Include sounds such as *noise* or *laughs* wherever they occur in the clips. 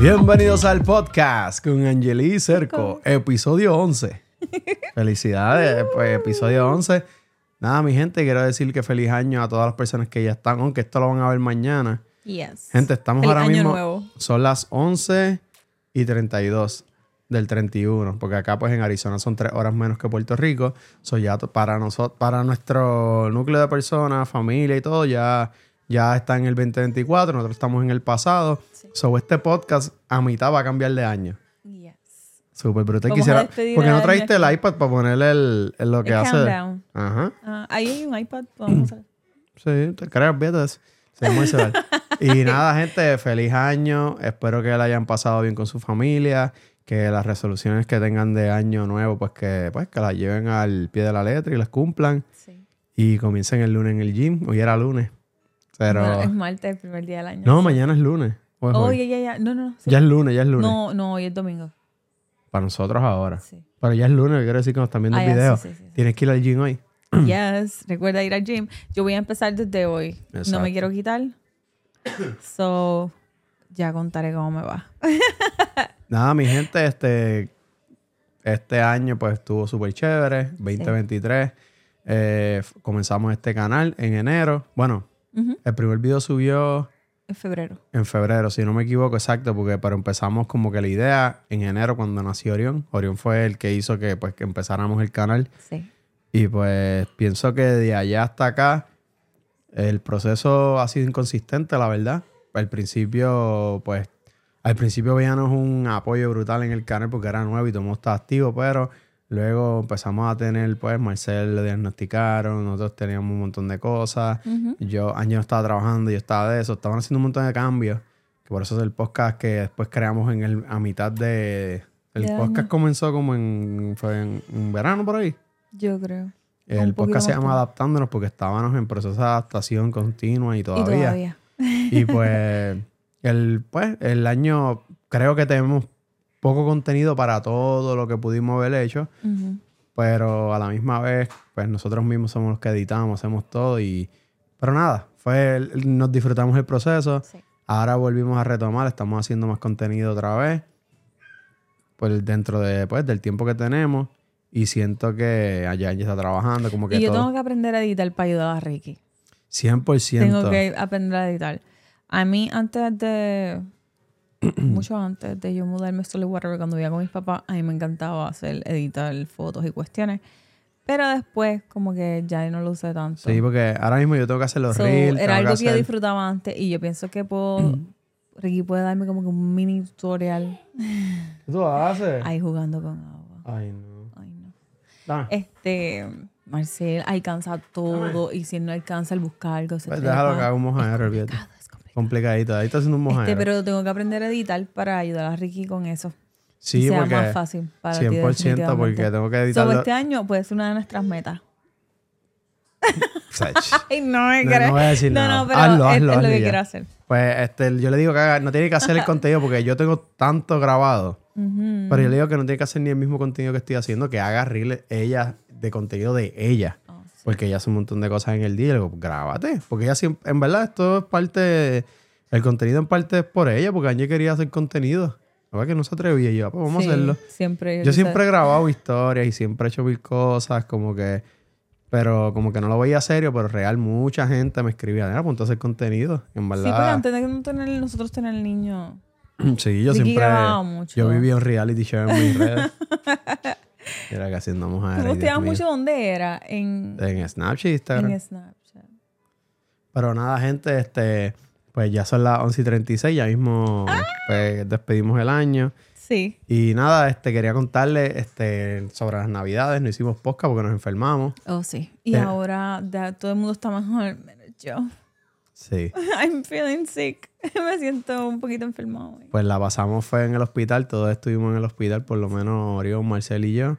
Bienvenidos al podcast con Angeli Cerco, episodio 11. *laughs* Felicidades, pues episodio 11. Nada, mi gente, quiero decir que feliz año a todas las personas que ya están, aunque esto lo van a ver mañana. Yes. Gente, estamos Feliz ahora mismo. nuevo. Son las 11 y 32 del 31, porque acá pues en Arizona son tres horas menos que Puerto Rico. So ya para nosotros, para nuestro núcleo de personas, familia y todo, ya, ya está en el 2024, nosotros estamos en el pasado. So este podcast a mitad va a cambiar de año. Yes. Súper brutal. Quisiera, despedir porque no trajiste el iPad para ponerle el, el lo que El hace. countdown. Ajá. Ah, ahí hay un iPad. *clears throat* Vamos a hacer. Sí, te creas, de eso. Y nada, gente, feliz año. Espero que la hayan pasado bien con su familia. Que las resoluciones que tengan de año nuevo, pues que, pues que las lleven al pie de la letra y las cumplan. Sí. Y comiencen el lunes en el gym. Hoy era lunes. Pero. Es martes, el primer día del año. no, mañana es lunes. ¿O es Oh, hoy? ya, ya, ya. No, no, no. sí. Ya es lunes, ya es lunes. No, no, hoy es domingo. Para nosotros ahora. Sí. Pero ya es lunes, quiero decir que nos están viendo Ah, el video. sí, sí. Tienes que ir al gym hoy. *clears throat* Yes. Recuerda ir al gym. Yo voy a empezar desde hoy. No Exacto. me quiero quitar. *clears throat* So, ya contaré cómo me va. *laughs* Nada, mi gente, este, este año pues estuvo súper chévere, 2023. Eh, comenzamos este canal en enero. Bueno, El primer video subió En febrero. en febrero, si no me equivoco, exacto, porque pero empezamos como que la idea en enero cuando nació Orión. Orión fue el que hizo que pues que empezáramos el canal. Sí. Y pues pienso que de allá hasta acá el proceso ha sido inconsistente, la verdad. Al principio, pues, al principio veíamos un apoyo brutal en el canal porque era nuevo y todo el mundo estaba activo, pero luego empezamos a tener, pues, Marcel le diagnosticaron, nosotros teníamos un montón de cosas. Yo, Año estaba trabajando, yo estaba de eso, estaban haciendo un montón de cambios. Que por eso es el podcast que después creamos en el, a mitad de... El podcast comenzó como en, fue en, en verano por ahí. Yo creo. El podcast se llama. Adaptándonos porque estábamos en proceso de adaptación continua y Y todavía. todavía. Y pues, el, pues, el año creo que tenemos poco contenido para todo lo que pudimos haber hecho, pero a la misma vez, pues nosotros mismos somos los que editamos, hacemos todo y... Pero nada, fue nos disfrutamos el proceso. Sí. Ahora volvimos a retomar, estamos haciendo más contenido otra vez. Pues dentro de, pues, del tiempo que tenemos. Y siento que allá ya está trabajando, como que Y yo todo. tengo que aprender a editar para ayudar a Ricky. 100%. Tengo que aprender a editar. A mí, antes de. *clears throat* mucho antes de yo mudarme a Stillwater, cuando vivía con mis papás, a mí me encantaba hacer, editar fotos y cuestiones. Pero después, como que ya no lo usé tanto. Sí, porque ahora mismo yo tengo que hacer los So, reels. era algo que yo hacer- disfrutaba antes y yo pienso que puedo. *clears throat* Ricky puede darme como que un mini tutorial ¿Qué tú haces? ahí jugando con agua. Ay, no. Ay, no. Dame. Este. Marcel alcanza todo y si no alcanza el buscar algo, se Pues déjalo que haga un mojadero, olvídate. Complicadito. Ahí está haciendo un Este, mojadero. pero tengo que aprender a editar para ayudar a Ricky con eso. sí, sea porque... más fácil para ti. 100% porque tengo que So, editarlo. este año puede ser una de nuestras metas. *laughs* Ay, no me No, no voy a decir no, nada. no, pero Hazlo, es, hazlo, es lo hazlo que ya. quiero hacer. Pues este, yo le digo que haga- no tiene que hacer el *laughs* contenido porque yo tengo tanto grabado. Ujú. Pero yo le digo que no tiene que hacer ni el mismo contenido que estoy haciendo, que haga reels ella de contenido de ella. Porque ella hace un montón de cosas en el día. Y le digo, grábate. Porque ella siempre, en verdad, esto es parte, el contenido en parte es por ella, porque Angie quería hacer contenido. La verdad que no se atrevía. Yo, "Ah, pues vamos Sí, a hacerlo. Siempre. Yo siempre he grabado historias y siempre he hecho mil cosas, como que, pero como que no lo veía serio, pero real, mucha gente me escribía, mira, ponte a hacer contenido. En Sí, porque verdad, antes de tener, nosotros tener el niño. *clears throat* sí, yo siempre, mucho. yo vivía un reality show en mis redes. *laughs* Era que haciendo ¿Tú mujeres. posteabas mucho dónde era? En, En Snapchat Instagram. en Snapchat. Pero nada, gente, este, pues ya son las 11 y 36, ya mismo Ah. pues, despedimos el año. Sí. Y nada, este, quería contarle este, sobre las navidades, no hicimos podcast porque nos enfermamos. Oh, sí. Y Eh. ahora ya todo el mundo está mejor, menos yo. Sí. *laughs* I'm feeling sick. *laughs* Me siento un poquito enfermo hoy. Pues la pasamos fue en el hospital, todos estuvimos en el hospital, por lo menos Orión, Marcel y yo.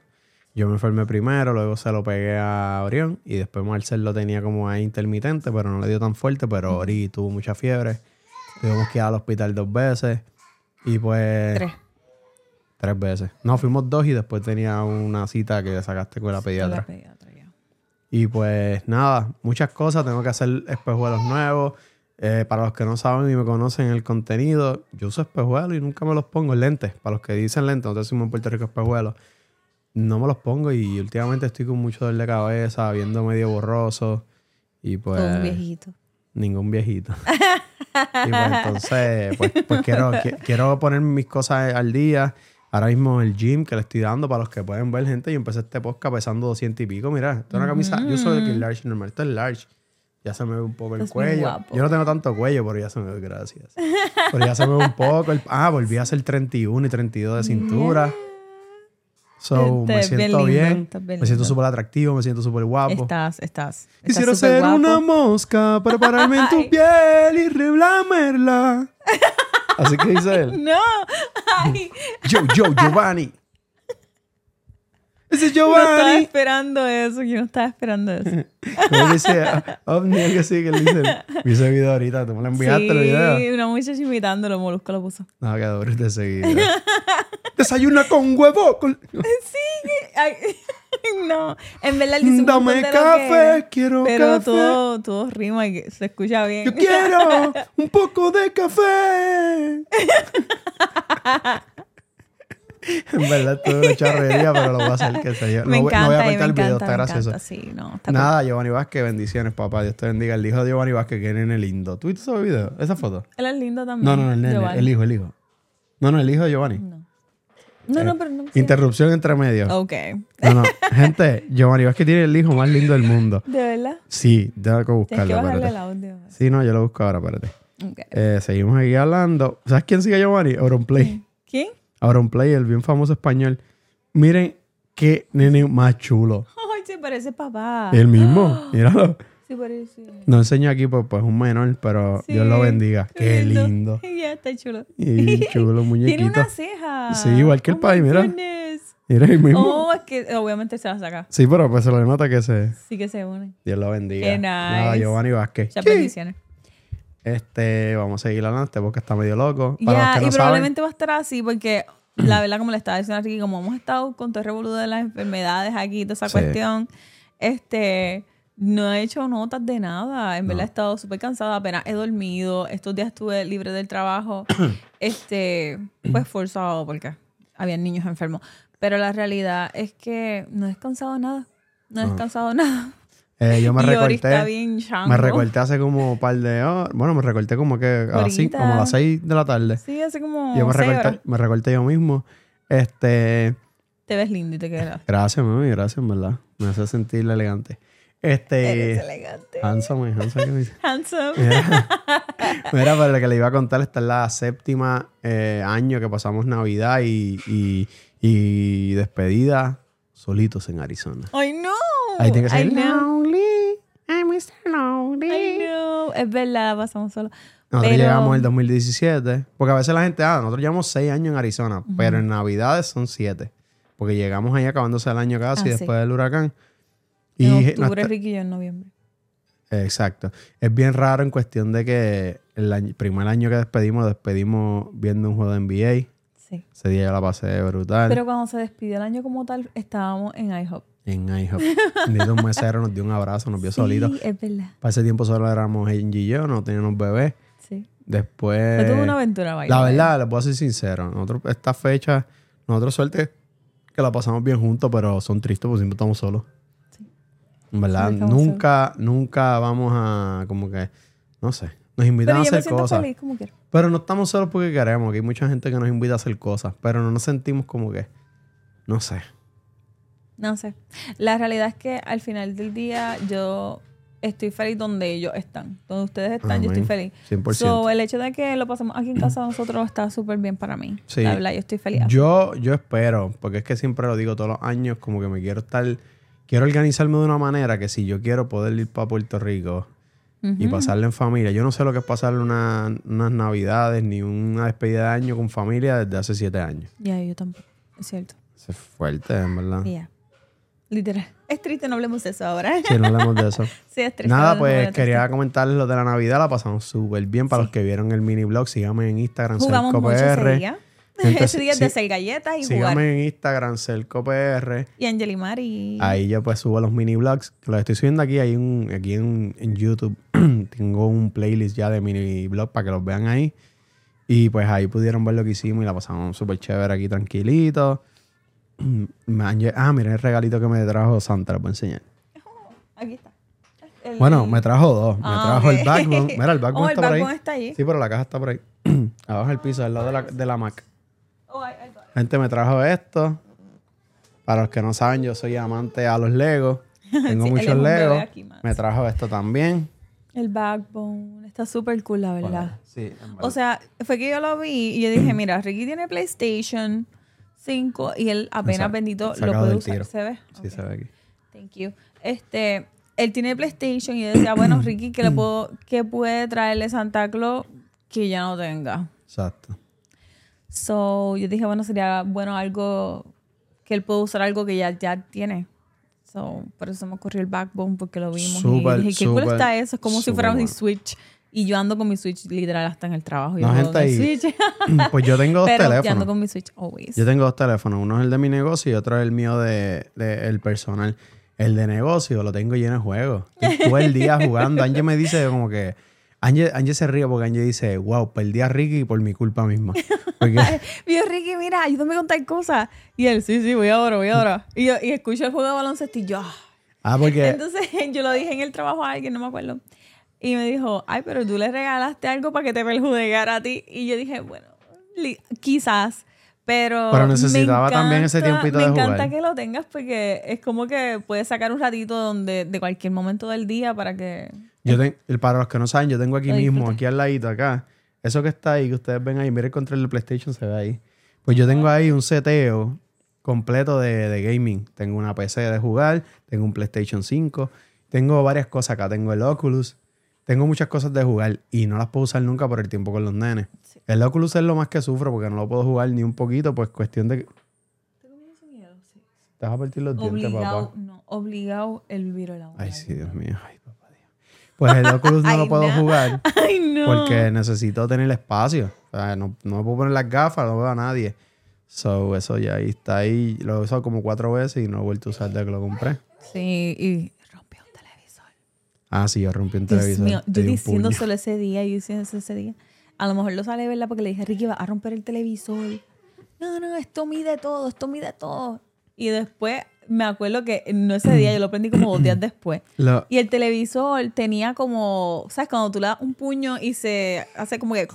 Yo me enfermé primero, luego se lo pegué a Orión y después Marcel lo tenía como ahí intermitente, pero no le dio tan fuerte, pero Ori tuvo mucha fiebre. Tuvimos que ir al hospital dos veces y pues... Tres. Tres veces. No, fuimos dos y después tenía una cita que sacaste con la pediatra. La pediatra, ya. Y pues nada, muchas cosas. Tengo que hacer espejuelos nuevos. Eh, para los que no saben y me conocen el contenido, yo uso espejuelos y nunca me los pongo lentes. Para los que dicen lentes, nosotros decimos en Puerto Rico espejuelos. No me los pongo y últimamente estoy con mucho dolor de cabeza, viendo medio borroso. Y pues. Todo un viejito. Ningún viejito. *laughs* y pues entonces, pues, pues quiero, qui- quiero poner mis cosas al día. Ahora mismo el gym que le estoy dando para los que pueden ver, gente. Yo empecé este podcast pesando 200 y pico. Mira, esto es una camisa. Yo soy de large normal. Esto es large. Ya se me ve un poco el muy cuello. guapo. Yo no tengo tanto cuello, pero ya se me ve, gracias. pero ya se me ve un poco. el- ah, volví a hacer 31 y 32 de cintura. So, me bien siento bien. estás bien Me siento súper atractivo, me siento súper guapo. Estás, estás. estás Quisiera ser guapo. una mosca para pararme en *laughs* tu piel y reblamerla. *laughs* Así que dice él. No. Ay, Yo, yo, Giovanni. Ese es no estaba Giovanni. esperando eso. Yo no estaba esperando eso. *laughs* ¿Cómo dice? Ah, Ovni, algo así que él dice. Vi ese video ahorita. ¿Tú me lo enviaste el video? Sí, una muchacha imitándolo, Molusco lo puso. No, que duro de seguida. *laughs* Desayuna con huevo. con- Sí, ay, *laughs* no. En verdad, un Dame café, que- quiero Pero café. todo, todo rima y se escucha bien. Yo quiero un poco de café. *laughs* en verdad, esto es una charrería, pero lo voy a hacer que se yo. *laughs* me no, voy- encanta, no voy a cortar el video, encanta, está gracioso. encanta, sí, no, está Nada, Giovanni Vázquez, bendiciones, papá. Dios te bendiga. El hijo de Giovanni Vázquez, que nene lindo. ¿Tú viste ese video? ¿Esa foto? Él es lindo también. No, no, no, el nene. Giovanni. El hijo, el hijo. No, no, el hijo de Giovanni. No. No, no, pero no. Interrupción entre medios. Ok. No, no. Gente, Giovanni Vázquez tiene el hijo más lindo del mundo. *laughs* ¿De verdad? Sí, tengo que Tienes que buscarlo, bajarle el audio. Sí, no, yo lo busco ahora, espérate. Eh, seguimos aquí hablando. ¿Sabes quién sigue a Giovanni? Auronplay. ¿Quién? Auronplay, el bien famoso español. Miren qué nene más chulo. Ay, se parece papá. El mismo, *gasps* míralo. Sí, parece. No enseño aquí, pues, pues un menor, pero Sí, Dios lo bendiga. Qué lindo. *laughs* Ya está chulo. Y *laughs* chulo, Tiene muñequito. una ceja. Sí, igual que el Oh país, mira. goodness. Mira el mismo. Oh, es que obviamente se la saca. Sí, pero pues se lo nota que se. Sí que se unen. Dios lo bendiga. Qué Nada, nice. Giovanni Vázquez. Muchas bendiciones. Este, vamos a seguir adelante porque está medio loco. Para Ya, los que y probablemente va a estar así porque la verdad, como le estaba diciendo a Ricky, como hemos estado con todo el revolú de las enfermedades aquí, toda esa Sí. cuestión, este, no he hecho notas de nada. En verdad No. he estado súper cansada, apenas he dormido. Estos días estuve libre del trabajo, *coughs* este, pues forzado porque había niños enfermos. Pero la realidad es que no he descansado nada. No he No. descansado nada. Eh, *laughs* yo me y recorté. bien. Me recorté hace como un par de horas. Bueno, me recorté como que a las cinco- como a las 6 de la tarde. Sí, hace como yo me recorté, horas. me recorté yo mismo. Este. Te ves lindo y te quedas. Gracias, mami, gracias, verdad. Me hace sentir elegante. Este. Eres elegante. Handsome, handsome. *laughs* Handsome. Mira, *laughs* mira, pero lo que le iba a contar, esta es la séptima eh, año que pasamos Navidad y, y, y despedida solitos en Arizona. ¡Ay, no! Ahí tiene que ser I. Lonely, I'm Mr. Lonely. I know. Es verdad, pasamos solo. Nosotros Pero- llegamos en el 2017, porque a veces la gente, ah, nosotros llevamos seis años en Arizona, pero en Navidades son siete, porque llegamos ahí acabándose el año casi Ah, sí. después del huracán. En Y octubre, nuestra- Ricky y yo en noviembre. Exacto. Es bien raro en cuestión de que el año- primer año que despedimos, despedimos viendo un juego de NBA. Sí. Ese día yo la pasé brutal. Pero cuando se despidió el año como tal, estábamos en IHOP. En IHOP. Bendito un mesero nos dio un abrazo, nos vio solitos. Sí, es verdad. Para ese tiempo solo éramos Angie y yo, no teníamos bebés. Sí. Después... Fue toda una aventura, vaya. La verdad, les voy a ser sincero. Nosotros, esta fecha, nosotros suerte que la pasamos bien juntos, pero son tristes porque siempre estamos solos. Sí. En verdad, nunca, nunca vamos a, como que, no sé, nos invitan Pero a yo me hacer siento cosas. feliz como quiera. Pero no estamos solos porque queremos, que hay mucha gente que nos invita a hacer cosas, pero no nos sentimos como que, no sé. No sé. La realidad es que al final del día yo estoy feliz donde ellos están. Donde ustedes están, yo estoy feliz. 100%. So, el hecho de que lo pasemos aquí en casa nosotros está súper bien para mí. Sí. La verdad, yo estoy feliz. Yo, yo espero, porque es que siempre lo digo todos los años, como que me quiero estar, quiero organizarme de una manera que si yo quiero poder ir para Puerto Rico y Ujú. pasarle en familia, yo no sé lo que es pasarle una- unas navidades ni una despedida de año con familia desde hace siete años. Ya, yo tampoco. Es cierto. Es fuerte, en verdad. Literal. *laughs* Es triste, no hablemos de eso ahora. Si no hablamos de eso. *laughs* sí, es triste. Nada, hablemos pues quería comentarles lo de la Navidad, la pasamos súper bien. Para Sí. los que vieron el mini blog, síganme en Instagram, Jugamos mucho ese día. *laughs* Gente, Ese día es de hacer galletas y jugar. Sígame en Instagram, CelcoPR. Y Angeli Mari. Ahí yo pues subo los mini vlogs. Que los estoy subiendo aquí. Hay un, aquí en, en YouTube. *clears throat* tengo un playlist ya de mini vlogs para que los vean ahí. Y pues ahí pudieron ver lo que hicimos y la pasamos súper chévere aquí tranquilito. *clears throat* Ah, miren el regalito que me trajo Santa, lo voy a enseñar. *laughs* Aquí está. El- Bueno, me trajo dos. Me Ah, trajo el backbone. Mira, el backbone *laughs* Oh, el está por ahí. backbone está allí. Sí, pero la caja está por ahí. *clears throat* Abajo del piso, al lado de la, de la Mac. Oh. Gente, me trajo esto. Para los que no saben, yo soy amante a los Legos. *laughs* Tengo Sí, muchos Legos. Me trajo esto también. El backbone. Está súper cool, la verdad. Sí, en verdad. O sea, fue que yo lo vi y yo dije, mira, Ricky tiene PlayStation 5 y él apenas bendito lo puede usar. tiro. ¿Se ve? Sí, se ve aquí. Thank you. Este, él tiene PlayStation y yo decía, bueno, Ricky, ¿qué le puedo, qué puede traerle Santa Claus que ya no tenga? Exacto. So, yo dije, bueno, sería bueno algo que él pueda usar algo que ya, ya tiene. So, por eso me ocurrió el backbone porque lo vimos Súper, y dije, qué cool está eso. Es como si fuera bueno. Switch. Y yo ando con mi Switch literal hasta en el trabajo. No, gente, ahí- Switch. *clears throat* Pues yo tengo *laughs* dos Pero yo ando teléfonos. con mi Switch always. Yo tengo dos teléfonos. Uno es el de mi negocio y otro es el mío de, de- el personal. El de negocio lo tengo lleno de juegos. Estoy todo el día jugando. *laughs* Angie me dice como que... Angie, se ríe porque Angie dice, wow, perdí a Ricky por mi culpa misma. Porque *laughs* Vio Ricky, mira, ayúdame con tal cosa. Y él, sí, sí, voy ahora, voy ahora. Y yo y escucho el juego de baloncesto y yo, ah. Ah, porque Entonces *laughs* yo lo dije en el trabajo a alguien, no me acuerdo. Y me dijo, ay, pero tú le regalaste algo para que te perjudicara a ti. Y yo dije, bueno, quizás. Pero, Pero me necesitaba también ese encanta- tiempito Me de encanta jugar. que lo tengas porque es como que puedes sacar un ratito donde, de cualquier momento del día para que... yo para los que no saben, yo tengo aquí mismo, aquí al ladito, acá. Eso que está ahí, que ustedes ven ahí, mire el control del PlayStation, se ve ahí. Pues yo tengo ahí un seteo completo de, de gaming. Tengo una PC de jugar, tengo un PlayStation 5, tengo varias cosas acá. Tengo el Oculus, tengo muchas cosas de jugar y no las puedo usar nunca por el tiempo con los nenes. Sí. El Oculus es lo más que sufro porque no lo puedo jugar ni un poquito, pues cuestión de... Te vas a partir los dientes, Obligado, papá. no, obligado el vivir el agua. Ay, sí, Dios mío. Ay. Pues el Oculus *laughs* no Ay, lo puedo no. jugar. *laughs* Ay, no. Porque necesito tener espacio. O sea, no, no me puedo poner las gafas, no veo a nadie. So, eso ya ahí está ahí. Lo he usado como cuatro veces y no he vuelto a usar desde que lo compré. Sí, y rompió un televisor. Ah, sí, yo rompí un Dios televisor. mío, yo diciendo solo ese día, yo diciendo eso ese día. A lo mejor lo sale, ¿verdad? Porque le dije, Ricky, va a romper el televisor. No, no, esto mide todo, esto mide todo. Y después me acuerdo que no ese día, yo lo prendí como dos días después. *clears throat* Lo- Y el televisor tenía como, ¿sabes? Cuando tú le das un puño y se hace como que...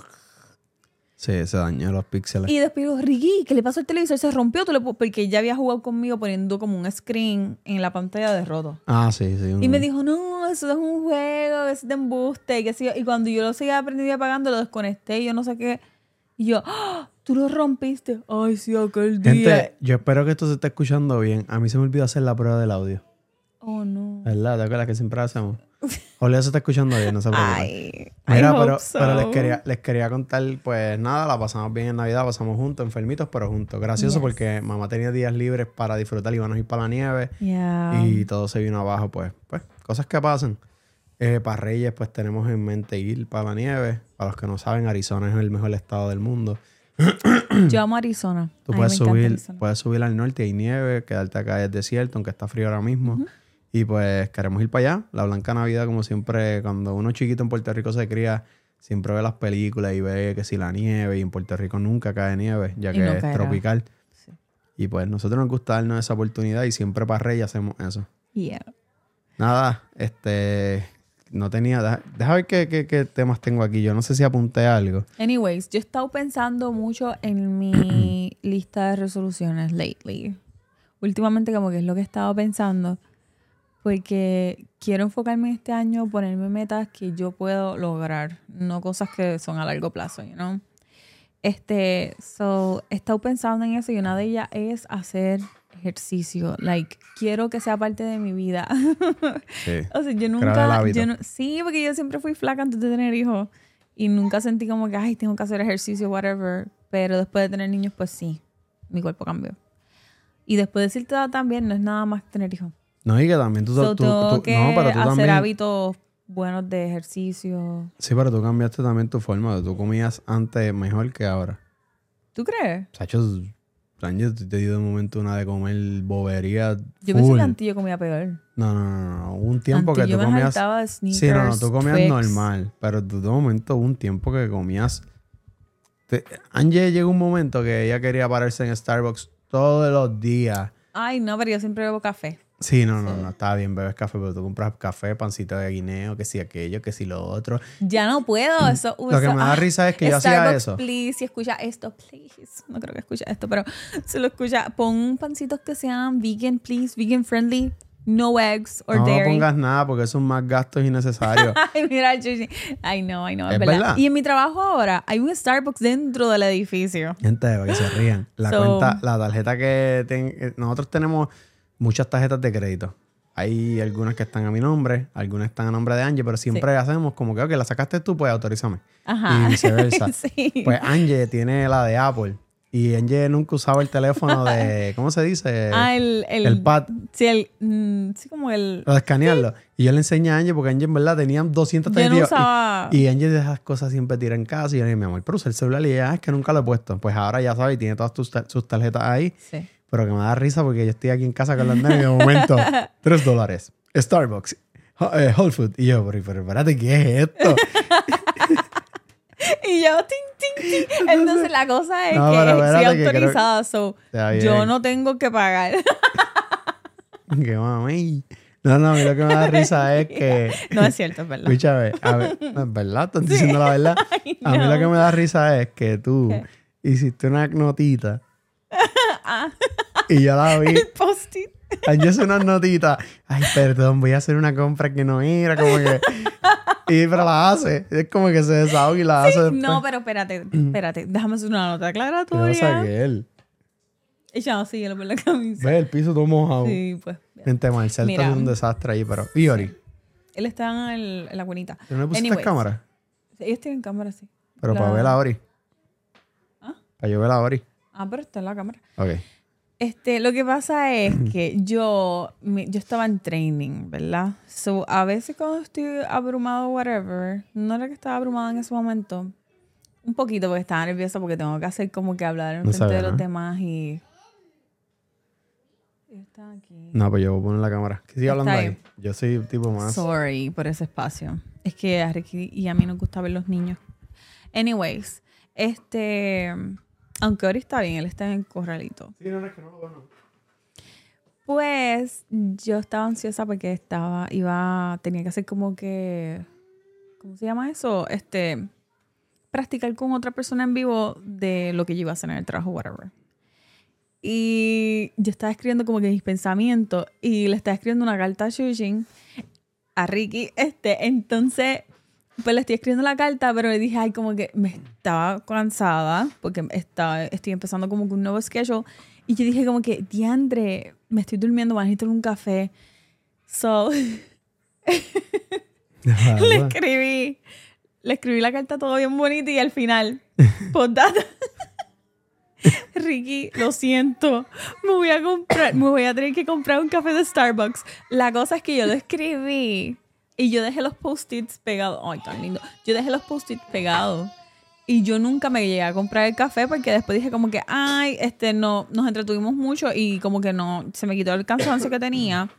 sí, se dañó los píxeles. Y después digo, Ricky, ¿qué le pasó al televisor? Se rompió, tú le pu- porque ya había jugado conmigo poniendo como un screen en la pantalla de roto. Ah, sí, sí. un- Y me dijo, no, eso es un juego, eso es de embuste. Y, yo. y cuando yo lo seguía aprendiendo y apagando, lo desconecté y yo no sé qué. Y yo, ¡Ah! tú lo rompiste. Ay, sí, aquel día. Gente, yo espero que esto se esté escuchando bien. A mí se me olvidó hacer la prueba del audio. Oh, no. ¿Verdad? ¿Te acuerdas que siempre hacemos? Olea se está escuchando bien, no se preocupen. Ay, Mira, I pero, so. pero les, quería, les quería contar, pues nada, la pasamos bien en Navidad, pasamos juntos, enfermitos, pero juntos. Gracioso Yes. porque mamá tenía días libres para disfrutar, íbamos a ir para la nieve Yeah. y todo se vino abajo, pues, pues, cosas que pasan. Eh, para Reyes, pues tenemos en mente ir para la nieve. Para los que no saben, Arizona es el mejor estado del mundo. *coughs* Yo amo Arizona. Tú puedes subir, Arizona. puedes subir al norte, hay nieve, quedarte acá es desierto, aunque está frío ahora mismo. Y pues queremos ir para allá. La Blanca Navidad, como siempre, cuando uno chiquito en Puerto Rico se cría, siempre ve las películas y ve que si la nieve, y en Puerto Rico nunca cae nieve, ya que no es caerá. tropical. Sí. Y pues nosotros nos gusta darnos esa oportunidad y siempre para Reyes hacemos eso. Yeah. Nada, este, no tenía, deja, deja ver qué, qué- qué temas tengo aquí. Yo no sé si apunté algo. Anyways, yo he estado pensando mucho en mi *clears throat* lista de resoluciones lately. Últimamente como que es lo que he estado pensando. Porque quiero enfocarme este año, ponerme metas que yo puedo lograr, no cosas que son a largo plazo, you know? Este, so, he estado pensando en eso y una de ellas es hacer ejercicio. Like, quiero que sea parte de mi vida. Sí. *laughs* O sea, yo nunca. Yo no- sí, porque yo siempre fui flaca antes de tener hijos. Y nunca sentí como que, ay, tengo que hacer ejercicio, whatever. Pero después de tener niños, pues sí, mi cuerpo cambió. Y después de decirte también, no es nada más tener hijos. No, y que también tú, So, tú- tú- que no, pero tú hacer también. hábitos buenos de ejercicio. Sí, pero tú cambiaste también tu forma. Tú comías antes mejor que ahora. ¿Tú crees? Sacho, Ángel, te dio de momento una de comer bobería. Yo pensé full. que antes yo comía peor. No, no, no, no. Hubo un tiempo Antes que yo tú me comías. sneakers, Sí, no, no, tú comías Twix. normal. Pero tú de momento hubo un tiempo que comías. Te... Angie llegó un momento que ella quería pararse en Starbucks todos los días. Ay, no, pero yo siempre bebo café. Sí, no, no, no, estaba bien, bebes café, pero tú compras café, pancito de guineo, que si aquello, que si lo otro. Ya no puedo. Eso, Lo que me da ah, risa es que yo hacía eso. please, si escucha esto, please. No creo que escucha esto, pero si lo escucha, pon pancitos que sean vegan, please, vegan friendly, no eggs or No dairy. pongas nada porque son más gastos innecesarios. *laughs* Ay, mira, Chuchi. Ay, no, ay, no, es, Es verdad. verdad. Y en mi trabajo ahora hay un Starbucks dentro del edificio. Gente, para que se rían. La So- cuenta, la tarjeta que ten- eh, nosotros tenemos muchas tarjetas de crédito. Hay algunas que están a mi nombre, algunas están a nombre de Angie, pero siempre hacemos como que, ok, la sacaste tú, pues autorízame. Ajá. Y viceversa. *laughs* sí. Pues Angie tiene la de Apple. Y Angie nunca usaba el teléfono de, *laughs* ¿cómo se dice? ah, el, el, el pad. Sí, el, mm, sí, como el. De escanearlo. Y yo le enseñé a Angie porque Angie en verdad tenía 200 Yo no usaba. Y, y Angie de esas cosas siempre tira en casa. Y yo le dije, mi amor, pero usa el celular. Y ella, "Ah, es que nunca lo he puesto. Pues ahora ya sabe y tiene todas tus sus tarjetas ahí. Sí. Pero que me da risa porque yo estoy aquí en casa con la nena y de momento, *laughs* 3 dólares. Starbucks. Eh, Whole Food. Y yo, pero, pero espérate, ¿qué es esto? *laughs* Y yo, ting, ting, ting. Entonces la cosa es No, que estoy espérate que creo- autorizada, so yo no tengo que pagar. *laughs* que mami. No, no, a mí lo que me da risa es que. no es cierto, es verdad. Escucha, a ver, no es verdad, estás diciendo la verdad. A mí lo que me da risa es que tú hiciste una notita Ah. *laughs* y yo la vi. El post-it. Yo hice unas notitas. Ay, perdón, voy a hacer una compra que no era, como que. Y pero la hace. Es como que se desahoga y la hace después. No, pero espérate, espérate. Déjame hacer una nota ¿Qué aclaratoria. pasa que él? No sigue por la camisa. Ve el piso todo mojado. Sí, pues. Gente, Marcel está un desastre ahí, pero. ¿Y Ori? Él está en, el- en la cuenita. ¿Tú no le pusiste cámara? Ellos tienen cámara, sí. Pero La- para ver a Ori. ¿Ah? Para yo ver a Ori. Ah, pero está en la cámara. Ok. Este, lo que pasa es *clears throat* que yo, yo estaba en training, ¿verdad? So, a veces cuando estoy abrumado, whatever, no era que estaba abrumada en ese momento. Un poquito porque estaba nerviosa porque tengo que hacer como que hablar en No frente de los ¿no? demás y... Está aquí. No, pues yo voy a poner la cámara. Que siga hablando ahí. Yo soy tipo más. Sorry por ese espacio. Es que a Ricky y a mí nos gusta ver los niños. Anyways, este... Aunque ahora está bien, él está en el corralito. Sí, no, no, es que no lo no. Pues yo estaba ansiosa porque estaba, iba, tenía que hacer como que, ¿cómo se llama eso? Este, practicar con otra persona en vivo de lo que yo iba a hacer en el trabajo, whatever. Y yo estaba escribiendo como que mis pensamientos y le estaba escribiendo una carta a Shujin, a Ricky, este, entonces, pues le estoy escribiendo la carta, pero le dije, ay, como que me estaba cansada porque estaba, estoy empezando como que un nuevo schedule y yo dije como que, diandre, me estoy durmiendo, van a necesitar un café. So, *laughs* le escribí, le escribí la carta todo bien bonita y al final, *laughs* postdata. *laughs* Ricky, lo siento, me voy a comprar, me voy a tener que comprar un café de Starbucks. La cosa es que yo lo escribí y yo dejé los post-its pegados. Ay, tan lindo. Yo dejé los post-its pegados. Y yo nunca me llegué a comprar el café porque después dije como que, ay, este, no, nos entretuvimos mucho y como que no, se me quitó el cansancio que tenía.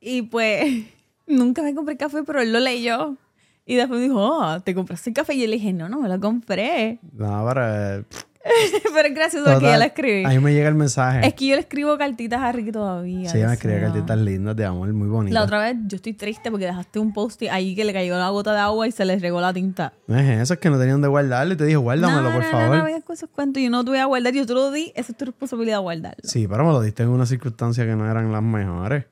Y pues, *laughs* nunca me compré café, pero él lo leyó. Y después dijo, oh, ¿te compraste el café? Y yo le dije, no, no me lo compré. No, pero. *laughs* pero es gracioso que ya la escribí. A mí me llega el mensaje. Es que yo le escribo cartitas a Ricky todavía. Sí, ella me escribe cartitas lindas de amor, muy bonitas. La otra vez yo estoy triste porque dejaste un post ahí que le cayó una gota de agua y se le regó la tinta. No es eso, es que no tenían de guardarlo y te dije, guárdamelo, no, por no, favor. No, no, con esos cuentos. Yo no te voy a guardar. Yo te lo di. Esa es tu responsabilidad guardarlo. Sí, pero me lo diste en unas circunstancias que no eran las mejores.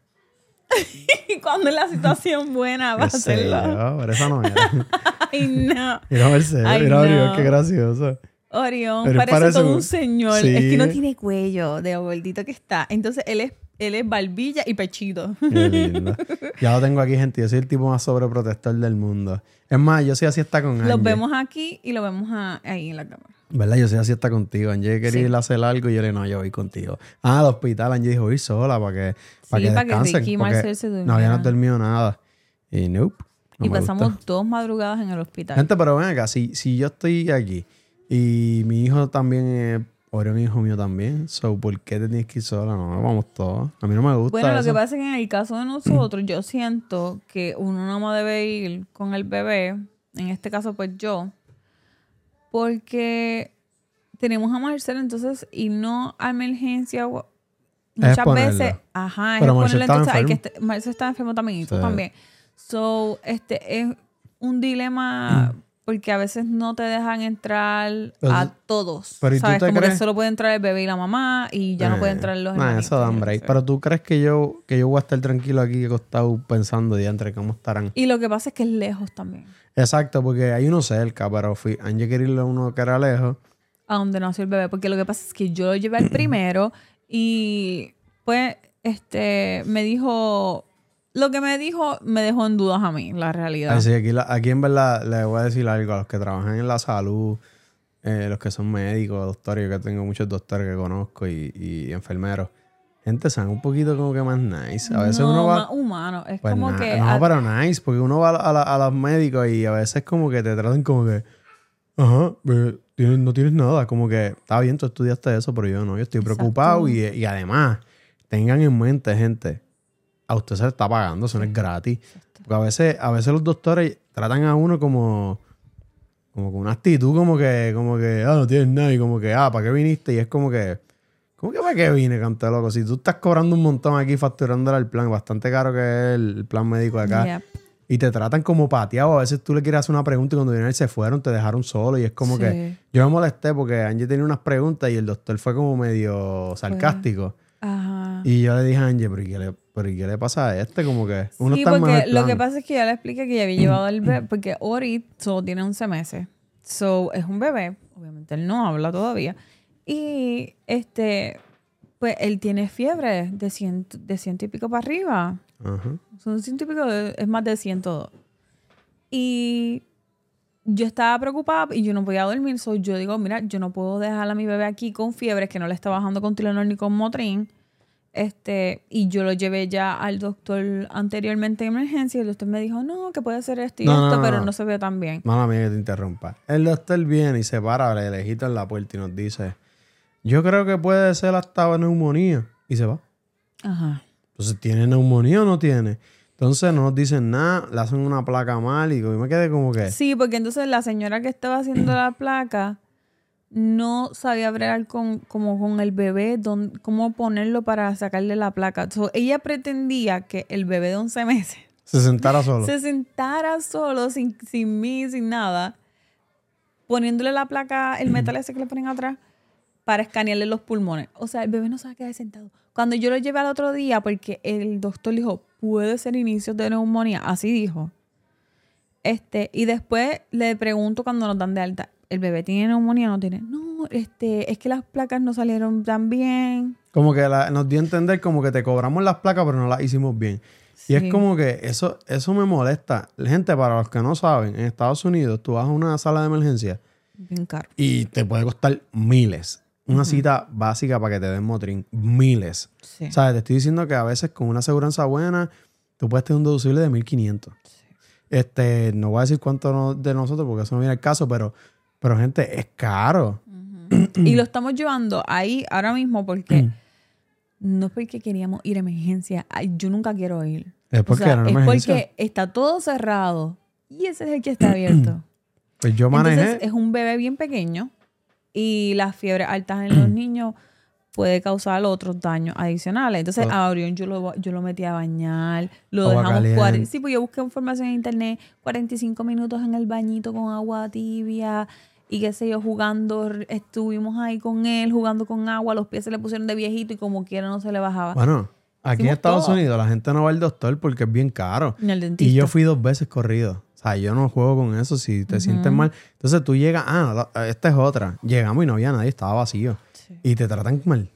*laughs* Cuando es la situación buena sé hacerlo. yo, pero esa no era. *laughs* Ay, no. Mira, Mercedes, mira, no. qué gracioso. Orión parece, parece todo un- señor. Sí. Es que no tiene cuello de gordito que está. Entonces él es, él es barbilla y pechito. Qué lindo. Ya lo tengo aquí, gente. Yo soy el tipo más sobreprotector del mundo. Es más, yo soy así hasta con Angie. Los vemos aquí y lo vemos a- ahí en la cámara. ¿Verdad? Yo soy así hasta contigo. Angie quería Sí. ir a hacer algo y yo le dije, no, yo voy contigo. Ah, al hospital. Angie dijo, voy sola para que, para Sí, que para que descansen. Ricky y porque Marcel se No habíamos dormido nada. Y nope. no y pasamos gusta. dos madrugadas en el hospital. Gente, pero ven acá, si, si yo estoy aquí Y mi hijo también es Orión hijo mío también. So, ¿por qué te tienes que ir sola? No, vamos todos. A mí no me gusta. Bueno, lo que pasa es que en el caso de nosotros, yo siento que uno no más debe ir con el bebé, en este caso, pues yo, porque tenemos a Marcel, entonces irnos a emergencia muchas veces, ajá, es Pero exponerla, estaba entonces hay que está enfermo también y tú Sí. también. So, este es un dilema *clears throat* porque a veces no te dejan entrar a todos. pero ¿y tú ¿Sabes? te Como que solo puede entrar el bebé y la mamá y ya no pueden entrar los Nah, eso yo no break. Pero tú crees que yo, que yo voy a estar tranquilo aquí acostado pensando entre cómo estarán. Y lo que pasa es que es lejos también. Exacto, porque hay uno cerca, pero fui, quería irle a uno que era lejos. a donde nació el bebé, porque lo que pasa es que yo lo llevé al *clears throat* primero y pues este me dijo lo que me dijo me dejó en dudas a mí, la realidad. Así, aquí, la- aquí en verdad le voy a decir algo a los que trabajan en la salud, eh, los que son médicos, doctores, yo que tengo muchos doctores que conozco y, y enfermeros. Gente, sean un poquito como que más nice. A veces no, uno va... más humano, es Pues como que no, a- pero nice, porque uno va a, la- a los médicos y a veces como que te tratan como que, ajá, no tienes nada, como que, está bien, tú estudiaste eso, pero yo no, yo estoy Exacto. preocupado y, y además, tengan en mente, gente, a usted se le está pagando, eso no es gratis. Porque a veces, a veces los doctores tratan a uno como, como con una actitud como que, como que, ah, no tienes nada y como que, ah, ¿para qué viniste? Y es como que, ¿Cómo que para qué vine, canto loco? Si tú estás cobrando un montón aquí facturándole al plan, bastante caro que es el, plan médico de acá, Yep. y te tratan como pateado, a veces tú le quieres hacer una pregunta y cuando vinieron se fueron, te dejaron solo y es como Sí. que yo me molesté porque Angie tenía unas preguntas y el doctor fue como medio sarcástico. Ajá. Y yo le dije a Angie, ¿pero qué le, pero qué le pasa a este? Como que uno sí, está porque lo que pasa es que ya le expliqué que ya había llevado al bebé, porque Ori solo tiene 11 meses. So, es un bebé, obviamente él no habla todavía. Y este, pues él tiene fiebre de ciento, de ciento y pico para arriba. Ajá. Son ciento y pico, de- es más de 102. Y yo estaba preocupada y yo no podía dormir. So yo digo, mira, yo no puedo dejar a mi bebé aquí con fiebre, que no le está bajando con Tylenol ni con Motrin. Este, y yo lo llevé ya al doctor anteriormente en emergencia y el doctor me dijo, no, que puede ser esto y No, esto, no, pero no. se ve tan bien. Mala mía que te interrumpa. El doctor viene y se para de lejito en la puerta y nos dice, yo creo que puede ser hasta neumonía. Y se va. Ajá. Entonces, ¿tiene neumonía o no tiene? Entonces no nos dicen nada, le hacen una placa mal y yo me quedé como que... Sí, porque entonces la señora que estaba haciendo la placa no sabía bregar con, como con el bebé, don- cómo ponerlo para sacarle la placa. So, ella pretendía que el bebé de 11 meses Se sentara solo. *laughs* se sentara solo, sin, sin mí, sin nada, poniéndole la placa, el metal ese que le ponen atrás, para escanearle los pulmones. O sea, el bebé no a quedar sentado. Cuando yo lo llevé al otro día, porque el doctor dijo, puede ser inicio de neumonía, así dijo. Este, y después le pregunto cuando nos dan de alta, ¿el bebé tiene neumonía o no tiene? No, este, es que las placas no salieron tan bien. Como que la- nos dio a entender como que te cobramos las placas pero no las hicimos bien. Y es como que eso, eso me molesta. Gente, para los que no saben, en Estados Unidos tú vas a una sala de emergencia Bien caro. y te puede costar miles. Una cita básica para que te den Motrin, miles. Sí. ¿Sabes? Te estoy diciendo que a veces con una aseguranza buena, tú puedes tener un deducible de 1500. Este, no voy a decir cuánto no- de nosotros porque eso no viene al caso, pero, pero gente, es caro. Y lo estamos llevando ahí ahora mismo porque no es porque queríamos ir a emergencia. Ay, yo nunca quiero ir. Es O porque sea, es porque está todo cerrado y ese es el que está abierto. Pues yo manejé. Entonces es un bebé bien pequeño y las fiebres altas en los *clears throat* niños puede causar otros daños adicionales. Entonces Oh. a Orión yo lo, yo lo metí a bañar, lo Agua dejamos... caliente. Sí, pues yo busqué información en internet, 45 minutos en el bañito con agua tibia y qué sé yo, jugando, estuvimos ahí con él, jugando con agua, los pies se le pusieron de viejito y como quiera no se le bajaba. Bueno, aquí en Estados todo. Unidos la gente no va al doctor porque es bien caro. Dentista. Y yo fui dos veces corrido. O sea, yo no juego con eso si te sientes mal. Entonces tú llegas, ah, esta es otra. Llegamos y no había nadie, estaba vacío. Sí. Y te tratan mal.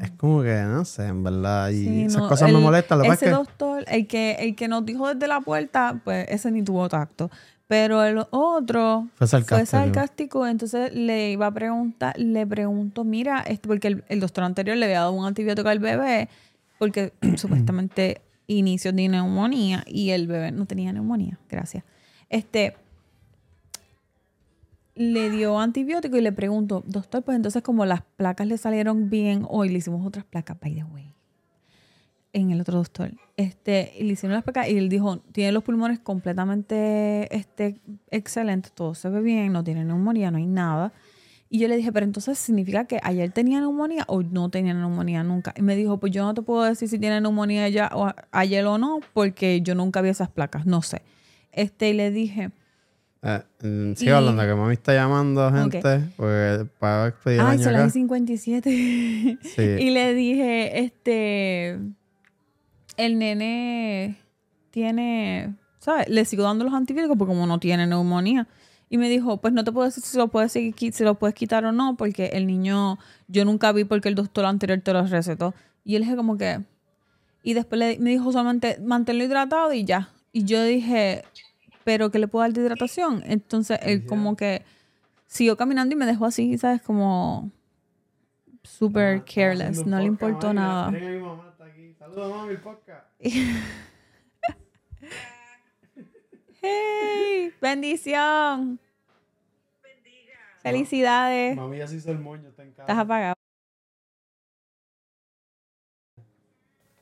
Es como que, no sé, en verdad. Y Sí, esas no, cosas me molestan. Lo ese es que doctor, el que, el que nos dijo desde la puerta, pues ese ni tuvo tacto. Pero el otro Fue sarcástico. sarcástico, entonces le iba a preguntar, le pregunto, mira, este, porque el, el doctor anterior le había dado un antibiótico al bebé, porque *clears throat* supuestamente inicio de neumonía, y el bebé no tenía neumonía, gracias. Este, le dio antibiótico y le pregunto, doctor, pues entonces como las placas le salieron bien, hoy le hicimos otras placas, by the way, en el otro doctor. Este, y le hicieron las placas y él dijo, tiene los pulmones completamente este, excelentes, todo se ve bien, no tiene neumonía, no hay nada. Y yo le dije, pero entonces significa que ayer tenía neumonía o no tenía neumonía nunca. Y me dijo, pues yo no te puedo decir si tiene neumonía ya o ayer o no, porque yo nunca vi esas placas, no sé. Este, y le dije, eh, mm, sigo hablando, que mami está llamando a gente porque para pedir Ay, son las 57. *laughs* Sí. y le dije, este, el nene tiene, ¿sabes? Le sigo dando los antibióticos porque como no tiene neumonía. Y me dijo, pues no te puedo decir si lo puedes, seguir, si lo puedes quitar o no, porque el niño, yo nunca vi porque el doctor anterior te lo recetó. Y él dije como que, y después le, me dijo solamente, manténlo hidratado y ya. Y yo dije, pero que le puedo dar de hidratación. Entonces él como que siguió caminando y me dejó así, ¿sabes? Como súper careless, no le importó nada. Saludos, mami, *laughs* hey, bendición. Felicidades. Mami ya se hizo el moño, está en casa. Estás apagado.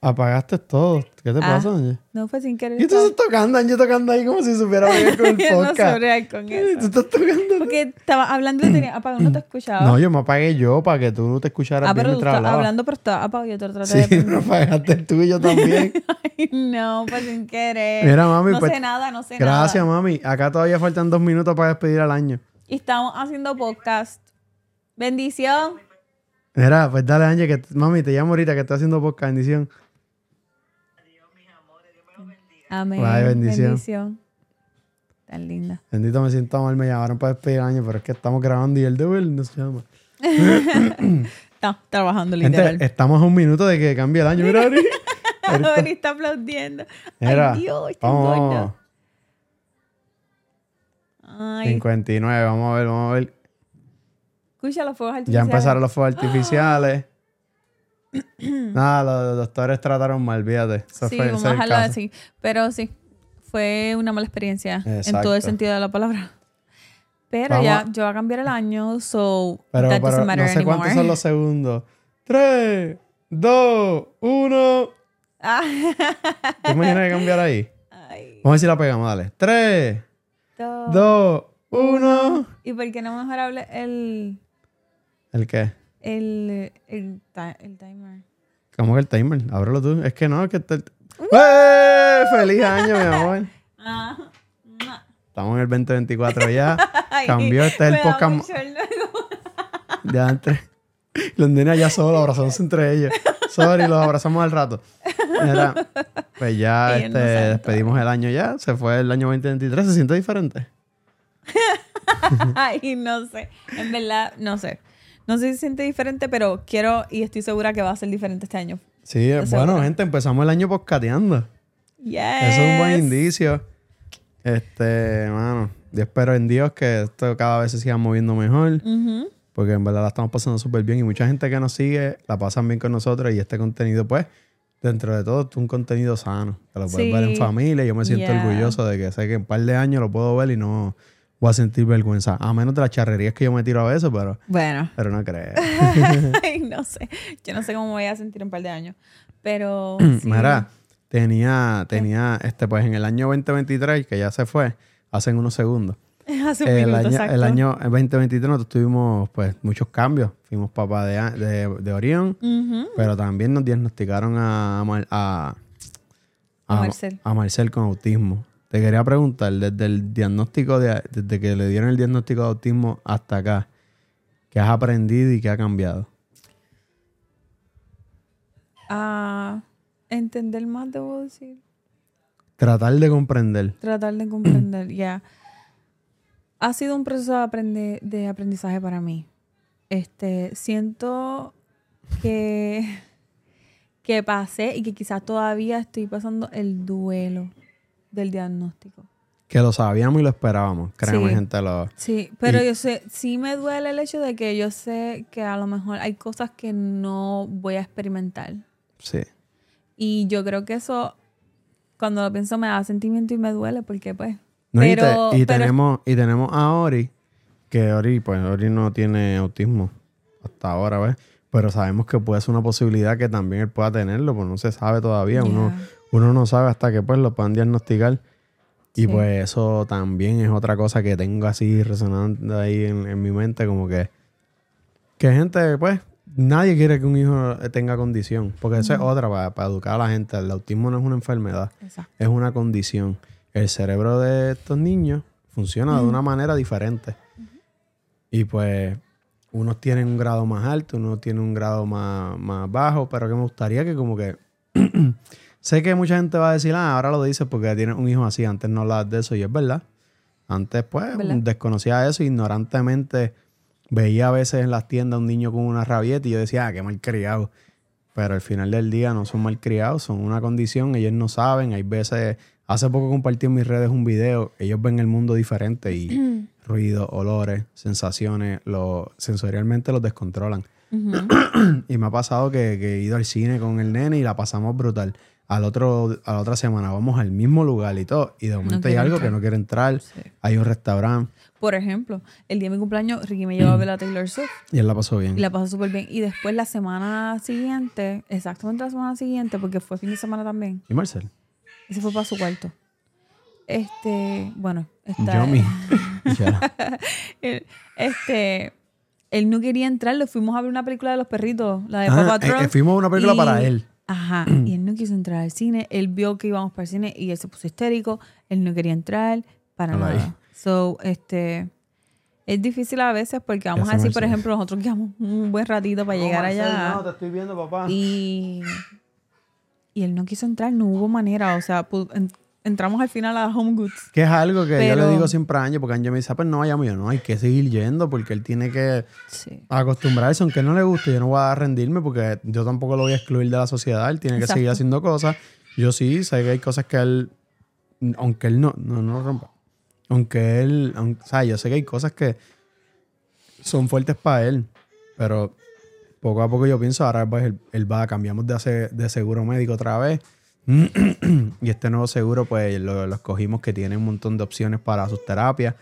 Apagaste todo. ¿Qué te pasa, Angie? No, fue sin querer. ¿Y tú estás tocando, Angie tocando ahí como si supiera bien con *laughs* el podcast? no sé con eso. ¿Tú estás tocando? Porque estaba hablando y tenía apagado, no te *clears throat* escuchaba. No, yo me apagué yo para que tú no te escucharas ah, bien pero tú estás hablando, pero estaba apagado. Yo te lo traté sí, *laughs* me apagaste tú y yo también. *laughs* Ay, no, pues sin querer. Mira, mami, no pues, sé nada, no sé gracias, nada. Gracias, mami. Acá todavía faltan dos minutos para despedir al año. Y estamos haciendo podcast. Bendición. Mira, pues dale, Angie, que mami, te llamo ahorita que estoy haciendo podcast. Bendición. Amén. bendición. Tan linda. Bendito me siento mal, me llamaron para despedir el año, pero es que estamos grabando y el de él no se llama. *laughs* Está trabajando literal. Gente, estamos a un minuto de que cambie el año. Mira, Ari. *laughs* Ari está aplaudiendo. Ay, Dios, está vamos. Ay. 59, vamos a ver, vamos a ver. Escucha los fuegos artificiales. Ya empezaron los fuegos *gasps* artificiales. *clears throat* Nada, los doctores trataron mal, fíjate. sí, vamos a dejarlo así. Pero sí, fue una mala experiencia en todo el sentido de la palabra. Pero ya, yo voy a cambiar el año, so pero, that doesn't matter no sé cuántos son los segundos. Tres, dos, uno. ¿Te imaginas cambiar ahí? Vamos a ver si la pegamos, dale. Tres, dos, uno. ¿Y por qué no mejor hable el... ¿El qué? El, el, el timer. ¿Cómo que el timer? Ábrelo tú. Es que no, que... Te... ¡Eh! ¡Feliz año, mi amor! Estamos en el 2024 ya. *laughs* Cambió. Este es el podcast... ya entre... Los nenes ya solo abrazándose entre ellos. Sorry, los abrazamos al rato. pues ya *laughs* este, despedimos el año ya. Se fue el año 2023. ¿Se siente diferente? *laughs* Ay, no sé. En verdad, no sé. No sé si se siente diferente, pero quiero y estoy segura que va a ser diferente este año. Sí, bueno, gente, empezamos el año poscateando. Yes. Eso es un buen indicio. Este, mano, yo espero en Dios que esto cada vez se siga moviendo mejor. Porque en verdad la estamos pasando súper bien y mucha gente que nos sigue la pasan bien con nosotros y este contenido, pues, dentro de todo, es un contenido sano. Que lo puedes ver en familia. Yo me siento orgulloso de que sé que en un par de años lo puedo ver y no voy a sentir vergüenza. A menos de las charrerías que yo me tiro a veces, pero. Bueno. Pero no creo. *laughs* *laughs* no sé. Yo no sé cómo me voy a sentir en un par de años. Pero. *clears throat* Mira, tenía, tenía, este, pues en el año 2023, que ya se fue, hace unos segundos. *laughs* Hace un el, minuto, año, el año 2023 nosotros tuvimos pues muchos cambios. Fuimos papá de, de, Orión, pero también nos diagnosticaron a, a, a, Marcel. a Marcel con autismo. Te quería preguntar, desde el diagnóstico de, desde que le dieron el diagnóstico de autismo hasta acá, ¿qué has aprendido y qué ha cambiado? A entender más, debo decir. Tratar de comprender. Tratar de comprender, *clears throat* ya. Ha sido un proceso de, de aprendizaje para mí. Este, siento que, *laughs* que pasé y que quizás todavía estoy pasando el duelo del diagnóstico. Que lo sabíamos y lo esperábamos. Créeme, gente. Lo... Sí, pero yo sé, sí me duele el hecho de que yo sé que a lo mejor hay cosas que no voy a experimentar. Sí. Y yo creo que eso, cuando lo pienso, me da sentimiento y me duele porque, pues. pero, y, tenemos, y tenemos a Ori, que Ori, pues Ori no tiene autismo hasta ahora, ¿ves? Pero sabemos que puede ser una posibilidad que también él pueda tenerlo, pues no se sabe todavía. Yeah. uno no sabe hasta que pues lo puedan diagnosticar. Y Sí. pues eso también es otra cosa que tengo así resonando ahí en, en mi mente, como que, que gente, pues, nadie quiere que un hijo tenga condición, porque eso es otra para, para educar a la gente. El autismo no es una enfermedad, Exacto. es una condición. El cerebro de estos niños funciona de una manera diferente. Y pues, unos tienen un grado más alto, unos tienen un grado más, más bajo, pero que me gustaría que como que... *clears throat* sé que mucha gente va a decir, ah, ahora lo dices porque tienes un hijo así, antes no hablabas de eso, y es verdad. Antes, pues, ¿Verdad? desconocía eso, ignorantemente veía a veces en las tiendas un niño con una rabieta y yo decía, ah, qué mal criado. Pero al final del día no son mal criados, son una condición, ellos no saben. Hay veces, hace poco compartí en mis redes un video, ellos ven el mundo diferente y *clears throat* ruidos, olores, sensaciones, lo, sensorialmente los descontrolan. *clears throat* y me ha pasado que, que he ido al cine con el nene y la pasamos brutal. Al otro, a la otra semana vamos al mismo lugar y todo. Y de momento hay algo entrar. que no quiere entrar. Sí. Hay un restaurante Por ejemplo, el día de mi cumpleaños, Ricky me llevó a ver a Taylor Swift y él la pasó bien. y la pasó súper bien. Y después la semana siguiente, exactamente la semana siguiente, porque fue fin de semana también, ¿Y Marcel? y se fue para su cuarto. Este, bueno, está, Yo mi. *laughs* ya. él- este, él no quería entrar, le fuimos a ver una película de los perritos, la de Ah, Paw eh, eh, fuimos a una película y- para él. Ajá, *clears throat* y él no quiso entrar al cine. Él vio que íbamos para el cine y él se puso histérico. Él no quería entrar para ahí. nada. So, este, es difícil a veces porque vamos a decir, por ejemplo, nosotros quedamos un buen ratito para llegar allá. te estoy viendo, papá. Y, y él no quiso entrar, no hubo manera. O sea, entramos al final a Home Goods. Que es algo que yo Pero- le digo siempre a Angie, porque Angie me dice, "Ah, pues no vayamos. Yo, no, hay que seguir yendo porque él tiene que Sí. acostumbrarse, aunque no le guste. Yo no voy a rendirme porque yo tampoco lo voy a excluir de la sociedad. Él tiene que Exacto. seguir haciendo cosas. Yo sí, sé que hay cosas que él, aunque él no, no, no lo rompa. Aunque él, aunque- o sea, yo sé que hay cosas que son fuertes para él, pero poco a poco yo pienso, ahora pues él, él va, cambiamos de, hacer, de seguro médico otra vez. *clears throat* y este nuevo seguro, pues lo, lo escogimos que tiene un montón de opciones para sus terapias,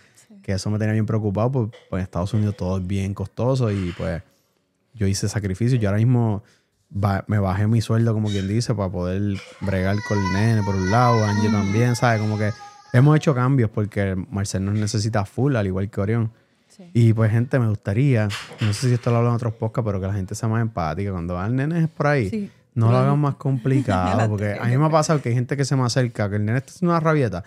que eso me tenía bien preocupado, pues, pues en Estados Unidos todo es bien costoso y pues yo hice sacrificio. Yo ahora mismo ba- me bajé mi sueldo, como quien dice, para poder bregar con el nene por un lado, Angie también, ¿sabes? Como que hemos hecho cambios porque Marcel nos necesita full, al igual que Orión. Sí. Y pues, gente, me gustaría, no sé si esto lo hablo en otros podcasts, pero que la gente sea más empática. Cuando van nenes por ahí, Sí. No lo hagan más *laughs* complicado. porque a mí me ha pasado que hay gente que se me acerca, que el nene está haciendo una rabieta,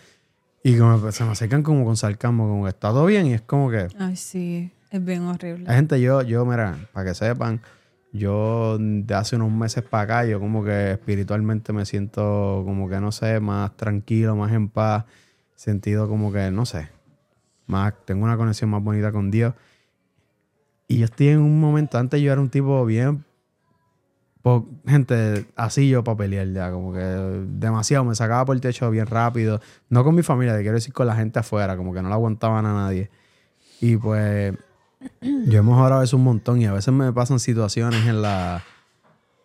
y como se me acercan como con sarcasmo, como que está todo bien, y es como que. Ay, sí. Es bien horrible. La gente, yo, yo, mira, para que sepan, yo de hace unos meses para acá, yo como que espiritualmente me siento como que, no sé, más tranquilo, más en paz, sentido como que, no sé, más, tengo una conexión más bonita con Dios. Y yo estoy en un momento, antes yo era un tipo bien, gente, así yo para pelear ya, como que demasiado, me sacaba por el techo bien rápido, no con mi familia, te quiero decir con la gente afuera, como que no le aguantaban a nadie. Y pues *clears throat* yo he mejorado eso un montón y a veces me pasan situaciones en la,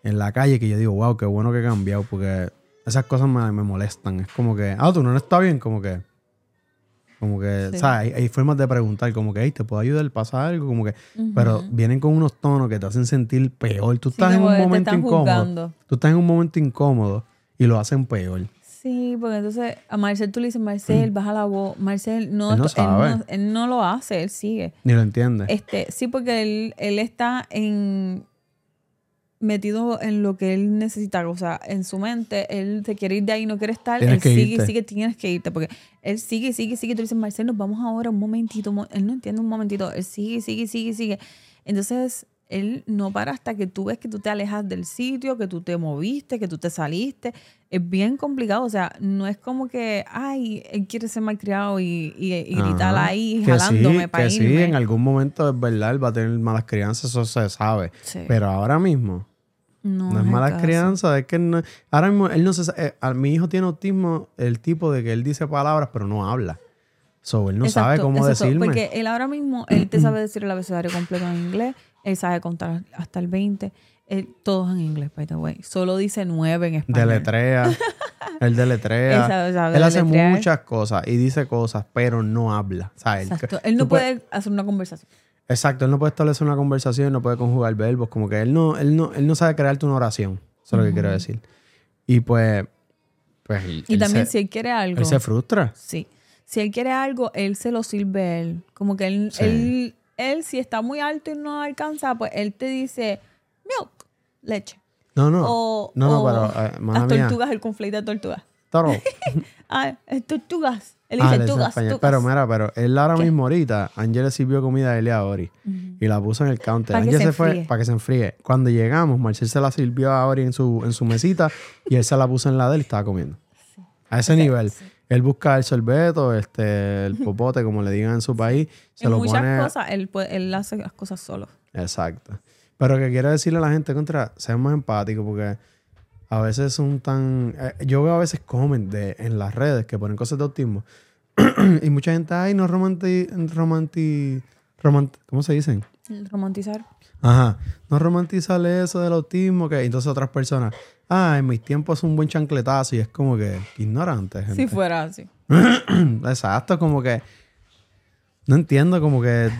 en la calle que yo digo, wow, qué bueno que he cambiado, porque esas cosas me, me molestan. Es como que, ah, tú no está bien, como que, como que, Sí. ¿sabes? Hay, hay formas de preguntar, como que, hey, ¿te puedo ayudar? ¿Pasa algo? Como que, pero vienen con unos tonos que te hacen sentir peor. Tú Sí, estás en un momento incómodo. Tú estás en un momento incómodo y lo hacen peor. Sí, porque entonces a Marcel tú le dices, Marcel, baja la voz. Marcel no, Él no sabe. no- él no lo hace, él sigue. Ni lo entiendes. Este, sí, porque él, él está en metido en lo que él necesita, o sea, en su mente, él se quiere ir de ahí, no quiere estar, Tienes él sigue irte. y sigue, tienes que irte, porque él sigue y sigue y sigue, tú le dices, Marcel, nos vamos ahora un momentito, un mo-". él no entiende un momentito, él sigue y sigue y sigue sigue. Entonces, él no para hasta que tú ves que tú te alejas del sitio, que tú te moviste, que tú te saliste. Es bien complicado, o sea, no es como que, ay, él quiere ser malcriado y, y, y gritar ahí, Que jalándome sí, para que sí, en algún momento es verdad, él va a tener malas crianzas, eso se sabe. Sí. Pero ahora mismo, no, no, es caso. crianzas, es que no- ahora mismo él no se eh, a- mi hijo tiene autismo, el tipo de que él dice palabras pero no habla. So, él no sabe cómo exacto, decirme. Porque él ahora mismo, él te sabe decir el abecedario completo en inglés, él sabe contar hasta el 20, él, todos en inglés, by the way. Solo dice 9 en español. Deletrea. *laughs* Él deletrea. Él sabe- sabe él hace muchas cosas y dice cosas, pero no habla. O sea, él- Exacto. Él no puede hacer una conversación. Exacto, él no puede establecer una conversación, no puede conjugar verbos, como que él no, él no, él no sabe crearte una oración. Eso es lo que quiero decir. Y pues, pues él- Y él también se, si él quiere algo. él se frustra. Sí. Si él quiere algo, él se lo sirve a él. Como que él, Sí. él, él, si está muy alto y no alcanza, pues él te dice milk, leche. No, no. O, no, no, o pero, eh, las mía. tortugas, el conflicto de tortugas. Toro. *laughs* Ah, tortugas. Él Ah, dice dice tugas, español. tugas. Pero mira, pero él ahora ¿Qué? mismo ahorita, Ángel le sirvió comida a él y a Ori. Y la puso en el counter. Ángel se se, fue para que se enfríe. Cuando llegamos, Marcel se la sirvió a Ori en su, en su mesita *laughs* y él se la puso en la de él y estaba comiendo. A ese nivel. Él busca el sorbeto, este, el *laughs* popote, como le digan en su país, se en lo muchas pone. cosas, él, puede- él hace las cosas solo. Exacto. Pero que quiero decirle a la gente contra, sean más empáticos porque a veces son tan... eh, yo veo a veces comen de, en las redes que ponen cosas de autismo *clears throat* y mucha gente, ay, no romanti... romanti, romant- ¿Cómo se dicen? Romantizar. Ajá. No romantizarle eso del autismo que entonces otras personas, ah, en mis tiempos es un buen chancletazo y es como que ignorante. Gente. Si fuera así. *clears throat* Exacto, como que no entiendo, como que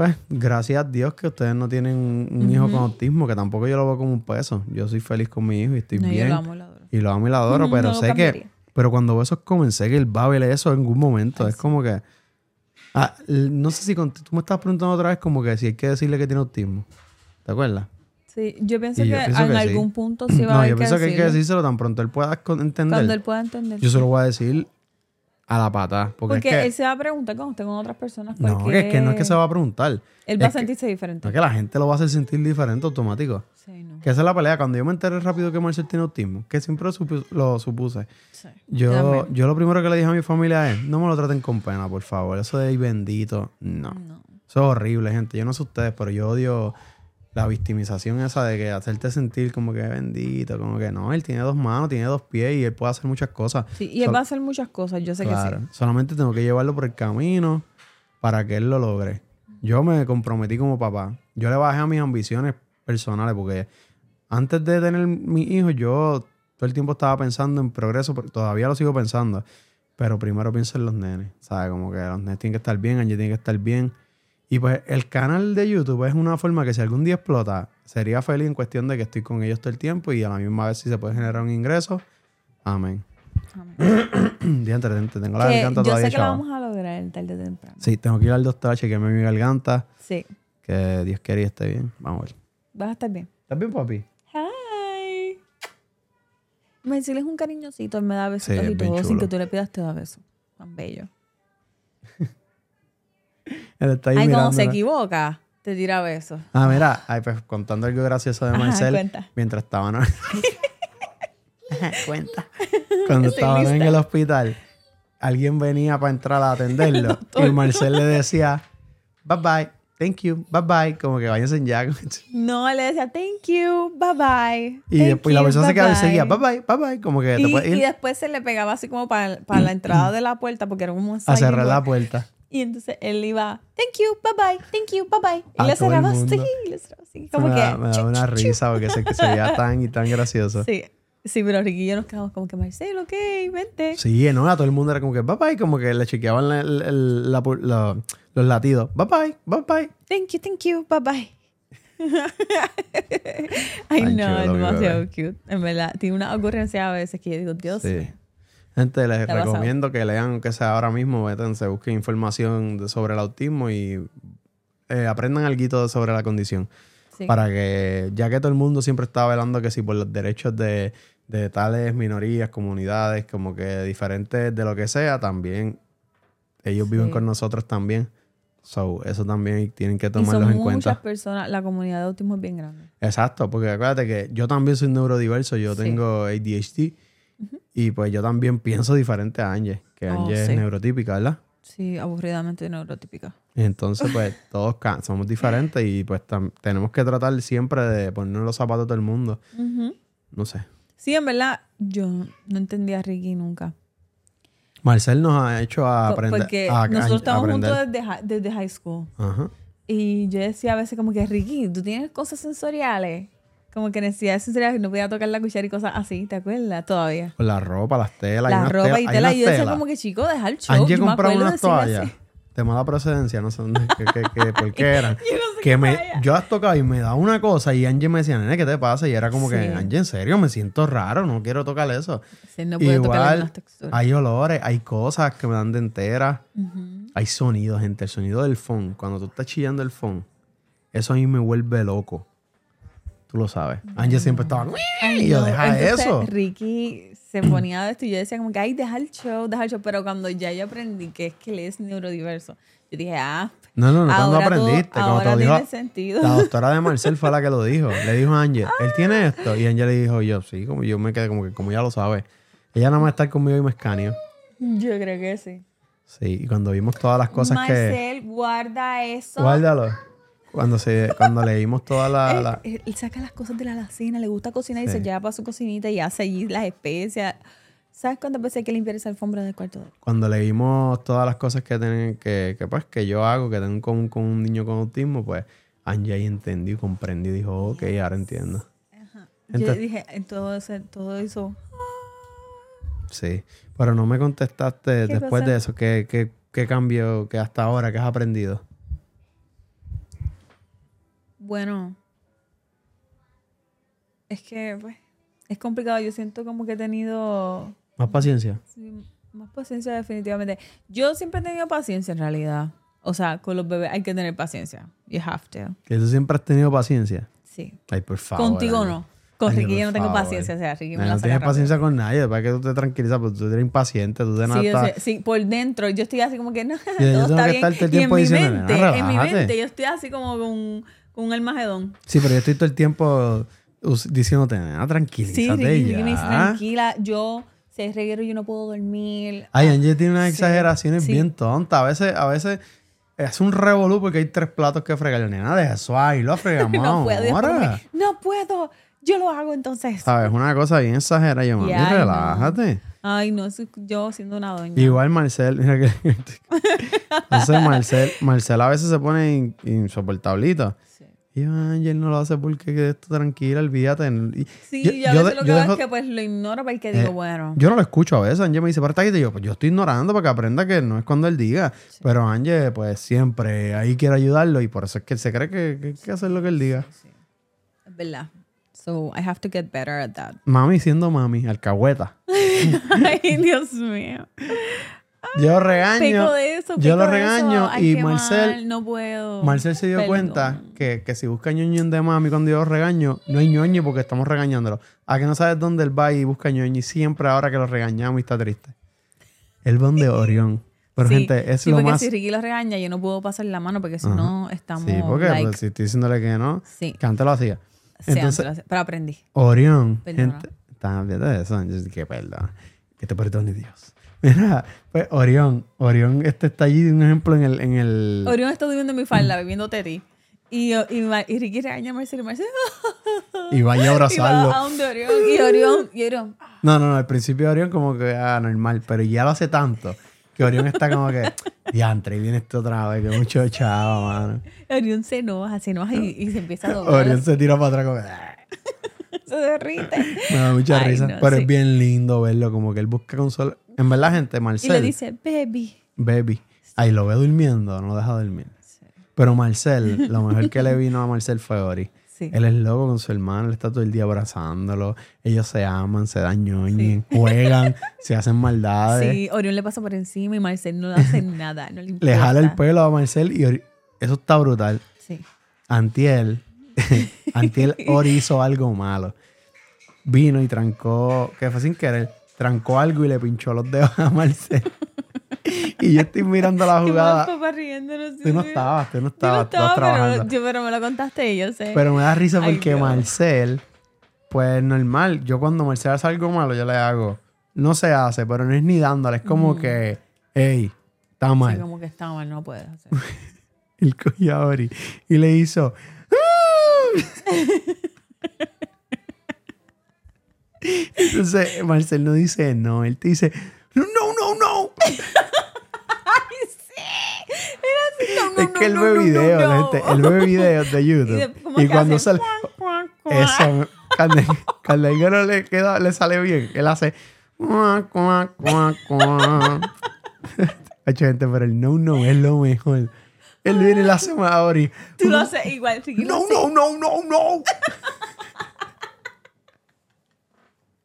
pues gracias a Dios que ustedes no tienen un, un hijo con autismo, que tampoco yo lo veo como un peso. Yo soy feliz con mi hijo y estoy No, yo bien. lo amo y lo adoro. Y lo amo y lo adoro, pero no lo sé cambiaría. que pero cuando veo esos comen, sé que él va a ver eso en algún momento. es como que ah, no sé si con- tú me estás preguntando otra vez como que si hay que decirle que tiene autismo. ¿Te acuerdas? Sí, yo pienso Y que yo pienso en que sí. algún punto sí va a No, haber yo pienso que hay que decirlo. decírselo tan pronto él pueda entender. Cuando él pueda entender. Yo se lo voy a decir a la pata. Porque, Porque es que, él se va a preguntar cuando esté con otras personas. no, porque que es que no es que se va a preguntar. Él va a que- sentirse diferente. No es que la gente lo va a hacer sentir diferente automático. Sí, no. Que esa es la pelea. Cuando yo me enteré rápido que Marcel tiene autismo, que siempre lo, supu- lo supuse, Sí. yo, también. yo lo primero que le dije a mi familia es, no me lo traten con pena, por favor. Eso de "Ay, bendito, no. No. Eso es horrible, gente. Yo no sé ustedes, pero yo odio la victimización esa de que hacerte sentir como que bendito, como que no, él tiene dos manos, tiene dos pies y él puede hacer muchas cosas. Sí, y él va a hacer muchas cosas, yo sé Claro. que sí. Solamente tengo que llevarlo por el camino para que él lo logre. Yo me comprometí como papá. Yo le bajé a mis ambiciones personales porque antes de tener mi hijo, yo todo el tiempo estaba pensando en progreso, todavía lo sigo pensando. Pero primero pienso en los nenes. ¿Sabes? Como que los nenes tienen que estar bien, Angie tiene que estar bien. Y pues el canal de YouTube es una forma que si algún día explota, sería feliz en cuestión de que estoy con ellos todo el tiempo y a la misma vez si se puede generar un ingreso. Amén. *clears throat* Te tengo la garganta yo sé que lo vamos a lograr tarde o temprano. Sí, tengo que ir al doctor a chequearme mi garganta. Sí. Que Dios quiera y esté bien. Vamos a ver. Vas a estar bien. ¿Estás bien, papi? Hi. Marcel es un cariñosito, él me da besitos Sí, y todo, sin que tú le pidas te da besos. Tan bello. *laughs* Él está ahí Ay, cuando se equivoca, te tira besos. Ah, mira, ay, pues contando algo gracioso de Ajá, Marcel. cuenta. mientras estaban. *laughs* cuenta. Cuando Estoy estaban en el hospital, alguien venía para entrar a atenderlo. *laughs* y Marcel le decía, bye bye, thank you, bye bye. Como que váyanse ya. No, le decía thank you, bye bye. Y después la persona se quedaba y bye-bye". seguía, bye bye, bye bye. Como que te Y, y después se le pegaba así como para, para la entrada de la puerta, porque era como un a cerrar la puerta. Y entonces él iba, thank you, bye bye, thank you, bye bye. Y le cerraba así, y le cerraba así. Como me, que. da, me da una chu, chu. risa porque se, que se veía tan y tan gracioso. Sí, sí, pero Ricky y yo nos quedamos como que, Marcel, ok, vente. Sí, no, a todo el mundo era como que bye bye, como que le chequeaban la pu- la- los latidos. Bye bye, bye bye. Thank you, thank you, bye bye. *laughs* Ay, no, es demasiado cute. En verdad, tiene una ocurrencia a veces que yo digo, Dios Sí. mío. Gente, les *laughs* ha pasado. recomiendo que lean, aunque sea ahora mismo, métanse, busquen información de- sobre el autismo y eh, aprendan algo sobre la condición. Sí. Para que, ya que todo el mundo siempre está velando que si por los derechos de, de tales minorías, comunidades, como que diferentes de lo que sea, también ellos viven Sí. con nosotros también. So, eso también tienen que Y tomarlos son en muchas cuenta. personas, la comunidad de autismo es bien grande. Exacto, porque acuérdate que yo también soy neurodiverso, yo Sí. tengo ADHD y pues yo también pienso diferente a Angie, que Oh, Angie sí. es neurotípica, ¿verdad? Sí, aburridamente neurotípica. Entonces pues *laughs* todos somos diferentes y pues tenemos que tratar siempre de ponernos los zapatos del mundo. Ujú. No sé. Sí, en verdad, yo no entendía a Ricky nunca. Marcel nos ha hecho a aprender. Porque a- a- nosotros estamos aprender. juntos desde, desde high school. Ajá. Y yo decía a veces como que, Ricky, ¿tú tienes cosas sensoriales? Como que necesidades sensoriales, no podía tocar la cuchara y cosas así, ¿te acuerdas? Todavía. Con la ropa, las telas. La ropa y tela. Y yo decía como que, chico, deja el show. Angie Yo acuerdo unas toallas de mala procedencia, no sé dónde, que, que, que- por *laughs* qué eran. Yo no sé que qué me, yo las tocaba y me daba una cosa y Angie me decía, nene, ¿qué te pasa? Y era como que. Angie, en serio, me siento raro, no quiero tocar eso. Sí, no puede tocar Igual, las texturas. hay olores, hay cosas que me dan de entera. Hay sonidos, gente. El sonido del phone. Cuando tú estás chillando el phone, eso a mí me vuelve loco. Tú lo sabes. Angie siempre estaba. Ay, y yo, no. deja Entonces, eso. Ricky se ponía de esto y yo decía como que, ay, deja el show, deja el show. Pero cuando ya yo aprendí que es que él es neurodiverso, yo dije, ah, No, no, no. Cuando todo- aprendiste, te lo dijo. tiene sentido. La doctora de *laughs* Marcel fue la que lo dijo. Le dijo a Angie, él tiene esto. Y Angie le dijo, yo, sí, como yo me quedé como que, como ya lo sabe. Ella nada más está conmigo y me escaneó. Yo creo que sí. Sí, y cuando vimos todas las cosas que. Marcel, guarda eso. Guárdalo. Cuando, se, cuando leímos todas las. Él, la- él- él saca las cosas de la alacena, le gusta cocinar y Sí. se lleva para su cocinita y hace allí las especias. ¿Sabes cuántas veces hay que limpiar esa alfombra del cuarto? de él? cuando leímos todas las cosas que tienen que, que pues que yo hago, que tengo en común con un niño con autismo, pues Angie ahí entendió y comprendió y dijo, ok, ahora entiendo. Yo Entonces- dije, en todo, ese, todo eso. Sí. Pero no me contestaste ¿Qué después cosa? de eso, ¿qué, qué, qué cambio que hasta ahora, que has aprendido? Bueno, es que pues, es complicado. Yo siento como que he tenido Más paciencia. sí, más paciencia definitivamente. Yo siempre he tenido paciencia en realidad. O sea, con los bebés hay que tener paciencia. You have to. Que tú siempre has tenido paciencia. Sí. Ay, por favor. Contigo no. Con Ricky yo no tengo favor. paciencia. O sea, Ricky me No, la no tienes rápido. paciencia con nadie, para que tú te tranquilizas, porque tú eres impaciente, tú Sí, yo sé, sí, por dentro yo estoy así como que *laughs* no, yo todo tengo está que bien. estar el y en mi mente, "Nena, en mi relájate". mente yo estoy así como con, con un almagedón. Sí, pero yo estoy todo el tiempo diciéndote, Sí, tranquilízate me dice, ya. tranquila, yo, si hay reguero yo no puedo dormir. Ay, Angie tiene unas Sí, exageraciones sí. bien tontas. A veces, a veces es un revolú porque hay tres platos que fregar. Nena, de eso ahí lo *laughs* fregamos no puedo. ahora. no puedo, yo lo hago entonces. ¿Sabes? Una cosa bien exagerada. Yo, mami, no. relájate. Ay, no, yo siendo una doña. Igual Marcel, mira que... *laughs* Entonces Marcel, Marcel a veces se pone in- insoportablito. Sí, Y Ángel no lo hace porque que esto tranquila, olvídate. Sí, yo- y a veces lo que hago es que pues lo ignoro porque digo, Eh, bueno. Yo no lo escucho a veces. Ángel me dice, aquí. Y yo, pues yo estoy ignorando para que aprenda que no es cuando él diga. Pero Ángel, pues siempre ahí quiere ayudarlo y por eso es que él se cree que, que hay que hacer lo que él diga. Sí, es verdad. So, I have to get better at that. Mami siendo mami, alcahueta. *laughs* Ay, Dios mío. Yo regaño. Peco de eso, yo peco lo de regaño eso. Ay, y Marcel- mal, no puedo. Marcel se dio Perdón. cuenta que, que si busca ñoño de mami cuando yo lo regaño, no hay ñoño porque estamos regañándolo. A que no sabes dónde él va y busca ñoño y siempre ahora que lo regañamos y está triste. Él va donde Orión. Pero Sí, gente, es sí, lo porque más... si Ricky lo regaña, yo no puedo pasar la mano porque si Ajá. no estamos. Sí, porque like, pues, si estoy diciéndole que no, sí, que antes lo hacía. sí, Entonces, antes lo hacía, pero aprendí. Orión, Perdona. gente, está viendo de eso, yo dije, perdón, que te perdone Dios. *laughs* Mira, pues Orión, Orión este está allí, un ejemplo en el, en el, Orión está durmiendo en mi falda, bebiendo teti. Y, y, y Ricky regaña a Marcelo y Marcelo. y vaya a *laughs* Y va abrazarlo. a donde Orión. Y Orión, y Orión. No, no, no, al principio Orión como que, ah, normal, pero ya lo hace tanto que Orión está como que, *laughs* diantre, y viene esto otra vez, que mucho chavo, mano. Orión se enoja, se enoja y, y se empieza a doblar. Orión se tira para atrás como que, ah. *laughs* se derrite. me da mucha Ay, risa, no, pero sí. es bien lindo verlo, como que él busca consuelo. En verdad, gente, Y Marcel, le dice, baby. baby, ahí lo ve durmiendo, no deja dormir. Pero Marcel, *laughs* lo mejor que le vino a Marcel fue Ori. Sí. Él es loco con su hermano, él está todo el día abrazándolo. Ellos se aman, se dan ñoñi, *laughs* juegan, se hacen maldades. Sí, Orión le pasa por encima y Marcel no le hace nada. No le, Le jala el pelo a Marcel y Ori- eso está brutal. Sí. Antiel, *laughs* Antiel Ori hizo algo malo. Vino y trancó, que fue sin querer, trancó algo y le pinchó los dedos a Marcel. *laughs* y yo estoy mirando la *laughs* jugada. papá riéndonos. Tú no sí. estabas, tú no Yo no estabas, tú estabas estaba, trabajando. pero, yo, pero me lo contaste y yo sé. Pero me da risa porque. Marcel, pues normal, yo cuando Marcel hace algo malo, yo le hago. No se hace, pero no es ni dándole, es como que, hey, está Sí, mal. como que está mal, no puedes hacer. Él cogió y le hizo. Entonces, Marcel no dice no, él te dice, no, no, no. No, no, es que él no, ve videos, la gente, él ve videos de Y YouTube. de- Y, cuando hace sale, Eso, cuando, no le, queda, le sale bien, él hace... cuac, cuac, cuac. Hacho, *laughs* gente, pero el no, no es lo mejor. Él viene y le hace más ahora. Tú lo haces igual. No, no, no, no, no.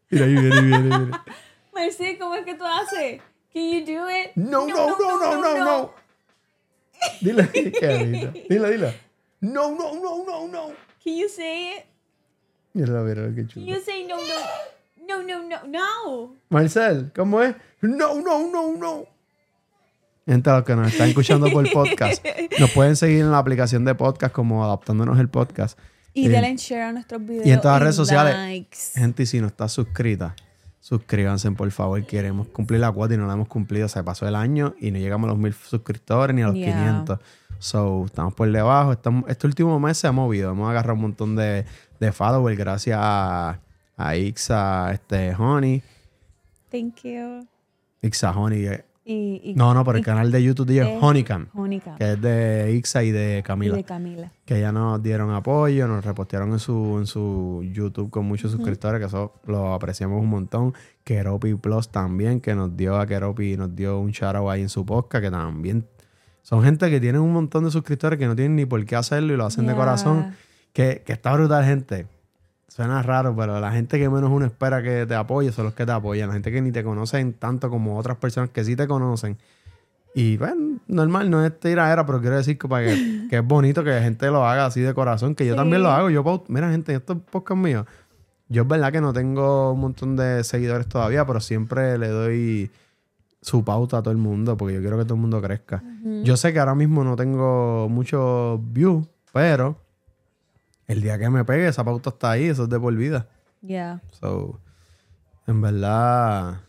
Mira, ahí viene, viene, viene. Marcel, ¿cómo es que tú haces? Can you do it? No, no, no, no, no, no. Dile. Dile, dile. No, no, no, no, no. Can you say it? Mira, mira, qué Can chulo. you say no, no? No, no, no, no. Marcel, ¿cómo es? No, no, no, no. Gente, los que nos están escuchando por podcast, *laughs* nos pueden seguir en la aplicación de podcast como Adaptándonos el Podcast. Y Eh, denle share a nuestros videos. y en todas las redes sociales. likes. Gente, y si no está suscrita, suscríbanse, por favor. Queremos cumplir la cuota y no la hemos cumplido. Se pasó el año y no llegamos a los mil suscriptores ni a los Yeah. 500. So, estamos por debajo. Estamos, este último mes se ha movido. Hemos agarrado un montón de, de followers gracias a, a Ixa, este, Honey. Thank you. Ixa Honey. Y, y, No, no, por el canal de YouTube de eh, Honeycam, Mónica. que es de Ixa y de Y Camila. de Camila. que ya nos dieron apoyo, nos repostearon en su, en su YouTube con muchos suscriptores, que eso lo apreciamos un montón. Keropi Plus también, que nos dio a Keropi, nos dio un shout out ahí en su podcast, que también son gente que tienen un montón de suscriptores que no tienen ni por qué hacerlo y lo hacen de corazón. Que, que está brutal, gente. Suena raro, pero la gente que menos uno espera que te apoye son los que te apoyan. La gente que ni te conocen tanto como otras personas que sí te conocen. Y bueno, normal, no es tiradera, pero quiero decir que, para que, *laughs* que es bonito que la gente lo haga así de corazón, que yo Sí. también lo hago. Yo, mira, gente, en estos podcasts míos, yo es verdad que no tengo un montón de seguidores todavía, pero siempre le doy su pauta a todo el mundo, porque yo quiero que todo el mundo crezca. Yo sé que ahora mismo no tengo muchos views, pero el día que me pegue, esa pauta está ahí, eso es de por vida. Yeah. So, en verdad,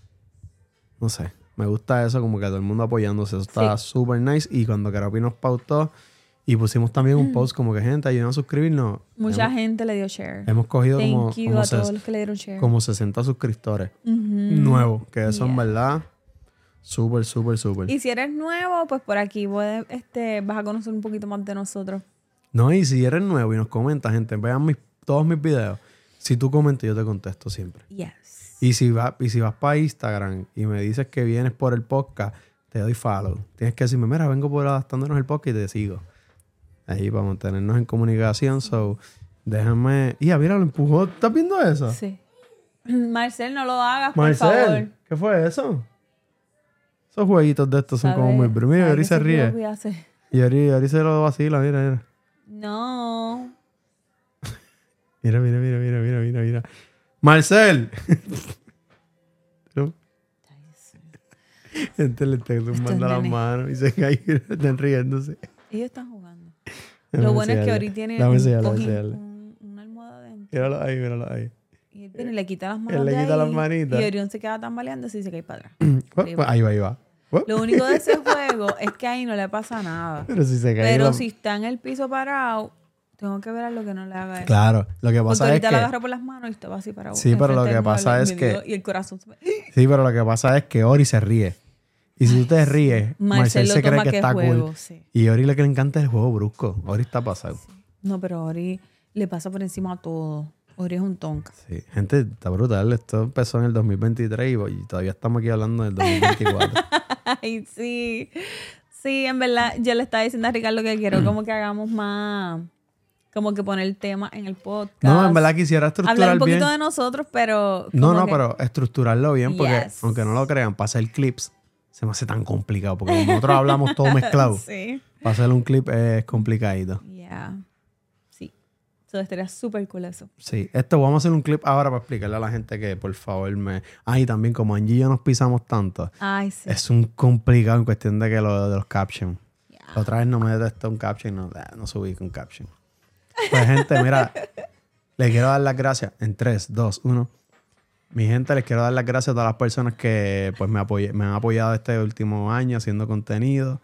no sé, me gusta eso, como que todo el mundo apoyándose, eso está súper nice. Y cuando Keropi nos pautó y pusimos también un post como que gente, ayuden a suscribirnos. Mucha hemos, gente le dio share. hemos cogido Thank como, you como, a ses- todos los que le dieron share. como 60 suscriptores Ujú. nuevos, que eso en Yeah. verdad, súper, súper, súper. Y si eres nuevo, pues por aquí puedes, este, vas a conocer un poquito más de nosotros. No, y si eres nuevo y nos comentas, gente, vean mis, todos mis videos. Si tú comentas, yo te contesto siempre. Yes. Y si, va, y si vas para Instagram y me dices que vienes por el podcast, te doy follow. Tienes que decirme, mira, vengo por adaptándonos el podcast y te sigo. Ahí para mantenernos en comunicación. So, déjame. Y mira, lo empujó. ¿Estás viendo eso? Sí. *clears throat* Marcel, no lo hagas, por favor. ¿qué fue eso? Esos jueguitos de estos son como ¿Sabe- muy. Mira, Yori se ríe. Y Yori se lo vacila, mira, mira. No. Mira, mira, mira, mira, mira, mira, mira. Marcel. Gente le está tumbando las nenes. manos y se cae y están riéndose. Ellos están jugando. Lo bueno es que. Ori tiene un un- una almohada dentro. Míralo ahí, míralo ahí. Y él viene y le quita las manos Él le de quita las manitas. Y Orión se queda tambaleando así y se cae para atrás. *clears throat* Pues, pues, ahí va, ahí va. Lo único de ese juego es que ahí no le pasa nada. Pero si se cae. Pero la- si está en el piso parado, tengo que ver a lo que no le haga eso. Claro, lo que Porque pasa es ahorita que. lo agarra por las manos y va así para Sí, pero lo que pasa es que- Y el corazón se Sí, pero lo que pasa es que Ori se ríe. Y si tú te ríes, Marcel, se cree que, que está juego, cool. sí. Y Ori lo que le encanta es el juego brusco. Ori está pasado. No, pero Ori le pasa por encima a todo. Ori es un tonka. Sí, gente, está brutal. Esto empezó en el 2023 y, y todavía estamos aquí hablando del 2024. *laughs* *laughs* Ay, sí. Sí, en verdad, yo le estaba diciendo a Ricardo que quiero como que hagamos más, como que poner tema en el podcast. no, en verdad quisiera estructurar Hablar un poquito bien. de nosotros, pero... No, no, que- pero estructurarlo bien porque, Yes. aunque no lo crean, para hacer clips se me hace tan complicado porque nosotros hablamos todo mezclado. *laughs* Sí. Para hacer un clip es complicadito. Yeah. Estaría súper cool eso. Sí, esto vamos a hacer un clip ahora para explicarle a la gente que por favor me... Ah, y también como Angie y yo nos pisamos tanto, Ay, sí. es un complicado en cuestión de que lo de los captions. Yeah. Otra vez no me detectó un caption, no, ah, no subí un caption. Pues gente, mira, *laughs* le quiero dar las gracias en 3, 2, 1. Mi gente, les quiero dar las gracias a todas las personas que pues me, apoye- me han apoyado este último año haciendo contenido.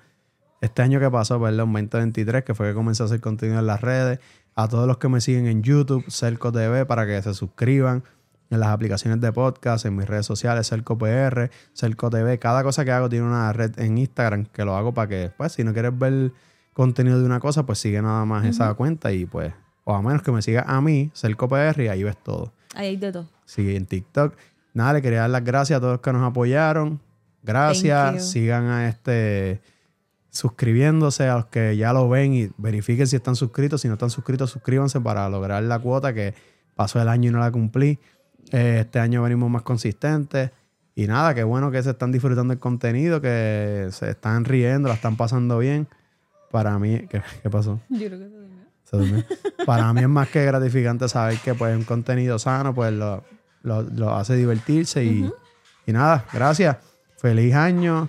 Este año que pasó, perdón, 2023, que fue que comencé a hacer contenido en las redes. A todos los que me siguen en YouTube, Cerco TV, para que se suscriban en las aplicaciones de podcast, en mis redes sociales, Cerco PR, Cerco TV. Cada cosa que hago tiene una red en Instagram que lo hago para que, pues, si no quieres ver contenido de una cosa, pues sigue nada más esa cuenta y pues O a menos que me sigas a mí, Cerco PR, y ahí ves todo. Ahí hay de todo. Sí, en TikTok. Nada, le quería dar las gracias a todos los que nos apoyaron. Gracias. Sigan a este suscribiéndose a los que ya lo ven y verifiquen si están suscritos. Si no están suscritos, suscríbanse para lograr la cuota que pasó el año y no la cumplí. Eh, este año venimos más consistentes. Y nada, qué bueno que se están disfrutando el contenido, que se están riendo, la están pasando bien. Para mí, ¿qué, qué pasó? Yo creo que se durmió. Para mí es más que gratificante saber que pues un contenido sano pues lo, lo- lo hace divertirse y, y nada, gracias. Feliz año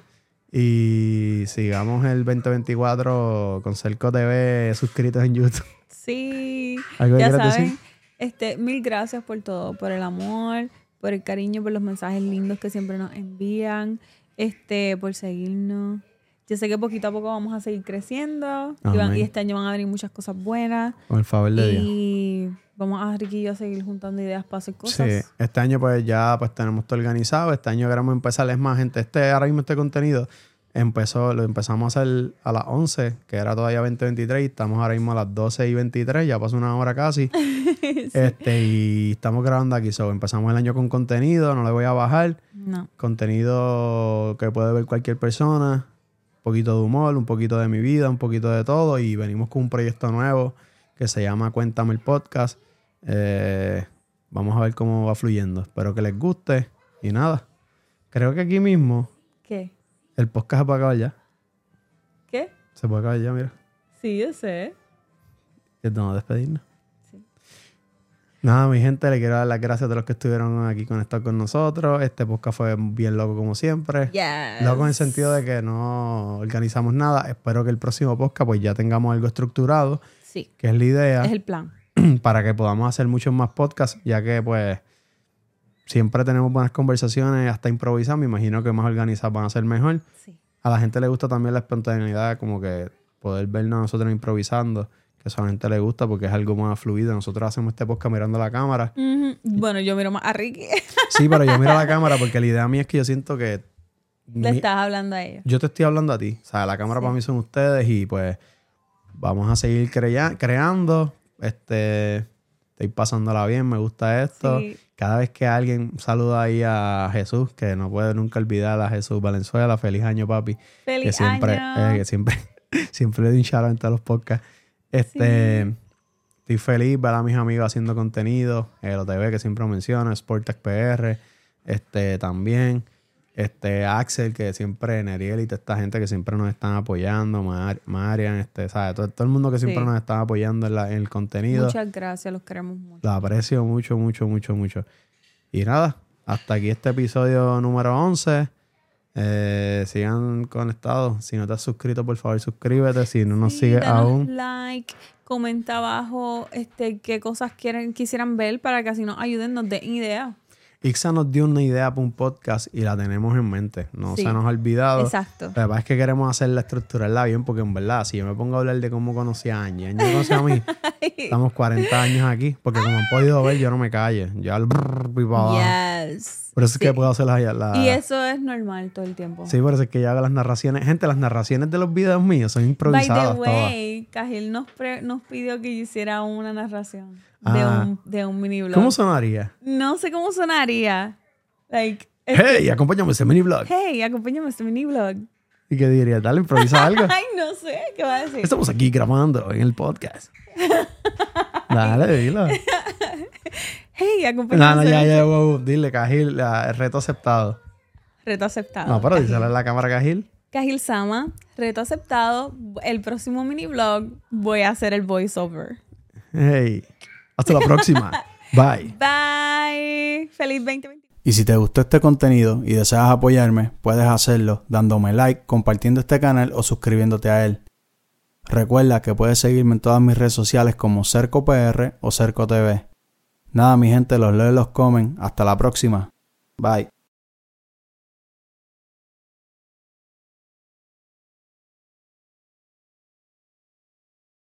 y sigamos el 2024 con Cerco TV suscritos en YouTube. *laughs* Sí, ¿Algo que ya saben. Este, mil gracias por todo, por el amor, por el cariño, por los mensajes lindos que siempre nos envían, este, por seguirnos. Yo sé que poquito a poco vamos a seguir creciendo y, van- Amén. y este año van a venir muchas cosas buenas Con el favor de Dios. y vamos a Ricky y yo a seguir juntando ideas para hacer cosas. Sí, este año pues ya pues tenemos todo organizado. Este año queremos empezar, es más, gente, este ahora mismo este contenido empezó, lo empezamos a hacer a las 11, que era todavía 2023, y estamos ahora mismo a las 12 y 23, ya pasó una hora casi. *laughs* Este, y estamos grabando aquí, so, empezamos el año con contenido, no le voy a bajar. No. Contenido que puede ver cualquier persona, poquito de humor, un poquito de mi vida, un poquito de todo, y venimos con un proyecto nuevo que se llama Cuéntame el Podcast. Eh, vamos a ver cómo va fluyendo. Espero que les guste. Y nada, creo que aquí mismo ¿Qué? el podcast se puede acabar ya. ¿Qué? Se puede acabar ya, mira. Sí, yo sé. Estamos a despedirnos. Nada, mi gente, le quiero dar las gracias a todos los que estuvieron aquí conectados con nosotros. Este podcast fue bien loco como siempre. Yes. Loco en el sentido de que no organizamos nada. Espero que el próximo podcast pues ya tengamos algo estructurado, Sí, que es la idea, es el plan. *clears throat* para que podamos hacer muchos más podcasts, ya que pues siempre tenemos buenas conversaciones, hasta improvisar. Me imagino que más organizadas van a ser mejor. Sí. A la gente le gusta también la espontaneidad, como que poder vernos a nosotros improvisando, que eso a la gente le gusta porque es algo más fluido. Nosotros hacemos este podcast mirando la cámara. Bueno, yo miro más a Ricky. *laughs* Sí, pero yo miro a la cámara porque la idea mía es que yo siento que... Le mi- estás hablando a ellos. yo te estoy hablando a ti. O sea, la cámara Sí. para mí son ustedes y pues vamos a seguir crea- creando. Este, estoy pasándola bien, me gusta esto. Sí. Cada vez que alguien saluda ahí a Jesús, que no puede nunca olvidar a Jesús Valenzuela, feliz año, papi. Feliz que siempre, año. eh, que siempre, *laughs* siempre le doy un shout los podcasts. Este, estoy feliz ver a mis amigos haciendo contenido, el OTV que siempre menciono, Sportec PR, este también, este Axel que siempre, Neriel y toda esta gente que siempre nos están apoyando, Mar- Marian, este, ¿sabes? Todo, todo el mundo que siempre Sí. nos está apoyando en, la- en el contenido. Muchas gracias, los queremos mucho. Lo aprecio mucho, mucho, mucho, mucho. Y nada, hasta aquí este episodio número 11. Eh, sigan conectados. Si no te has suscrito, por favor, suscríbete. Si no nos Sí, sigues aún, like, comenta abajo este, qué cosas quieren, quisieran ver para que así nos ayuden, nos den ideas. Ixa nos dio una idea para un podcast y la tenemos en mente. No Sí. se nos ha olvidado. Exacto. Que pasa es que queremos hacerla, estructurarla bien, porque en verdad, si yo me pongo a hablar de cómo conocí a Angie, Angie me conoció a mí, *laughs* estamos 40 años aquí, porque como han podido ver, yo no me callo. Yo al y para. Yes. Por eso es Sí. que puedo hacer la, la- Y eso es normal todo el tiempo. Sí, por eso es que yo hago las narraciones. Gente, las narraciones de los videos míos son By improvisadas the todas. way, Cajil nos, pre- nos pidió que yo hiciera una narración de, Ah. un, de un mini blog. ¿Cómo sonaría? No sé cómo sonaría. Like, Hey, acompáñame a ese mini blog. hey, acompáñame a este mini blog. ¿Y qué diría? Dale, improvisa *laughs* algo. Ay, no sé, ¿qué va a decir? Estamos aquí grabando en el podcast. *laughs* Dale, dilo. Hey, No, acompáñame no, a ya, ya, wow, dile, Cajil, reto aceptado. Reto aceptado. No, pero díselo en la cámara, Cajil. Cajil Sama, reto aceptado. El próximo mini blog voy a hacer el voiceover. Hey, hasta la próxima. *laughs* Bye. Bye. Feliz 2020. Y si te gustó este contenido y deseas apoyarme, puedes hacerlo dándome like, compartiendo este canal o suscribiéndote a él. Recuerda que puedes seguirme en todas mis redes sociales como Cerco PR o Cerco TV. Nada, mi gente, los leo y los comen. Hasta la próxima. Bye.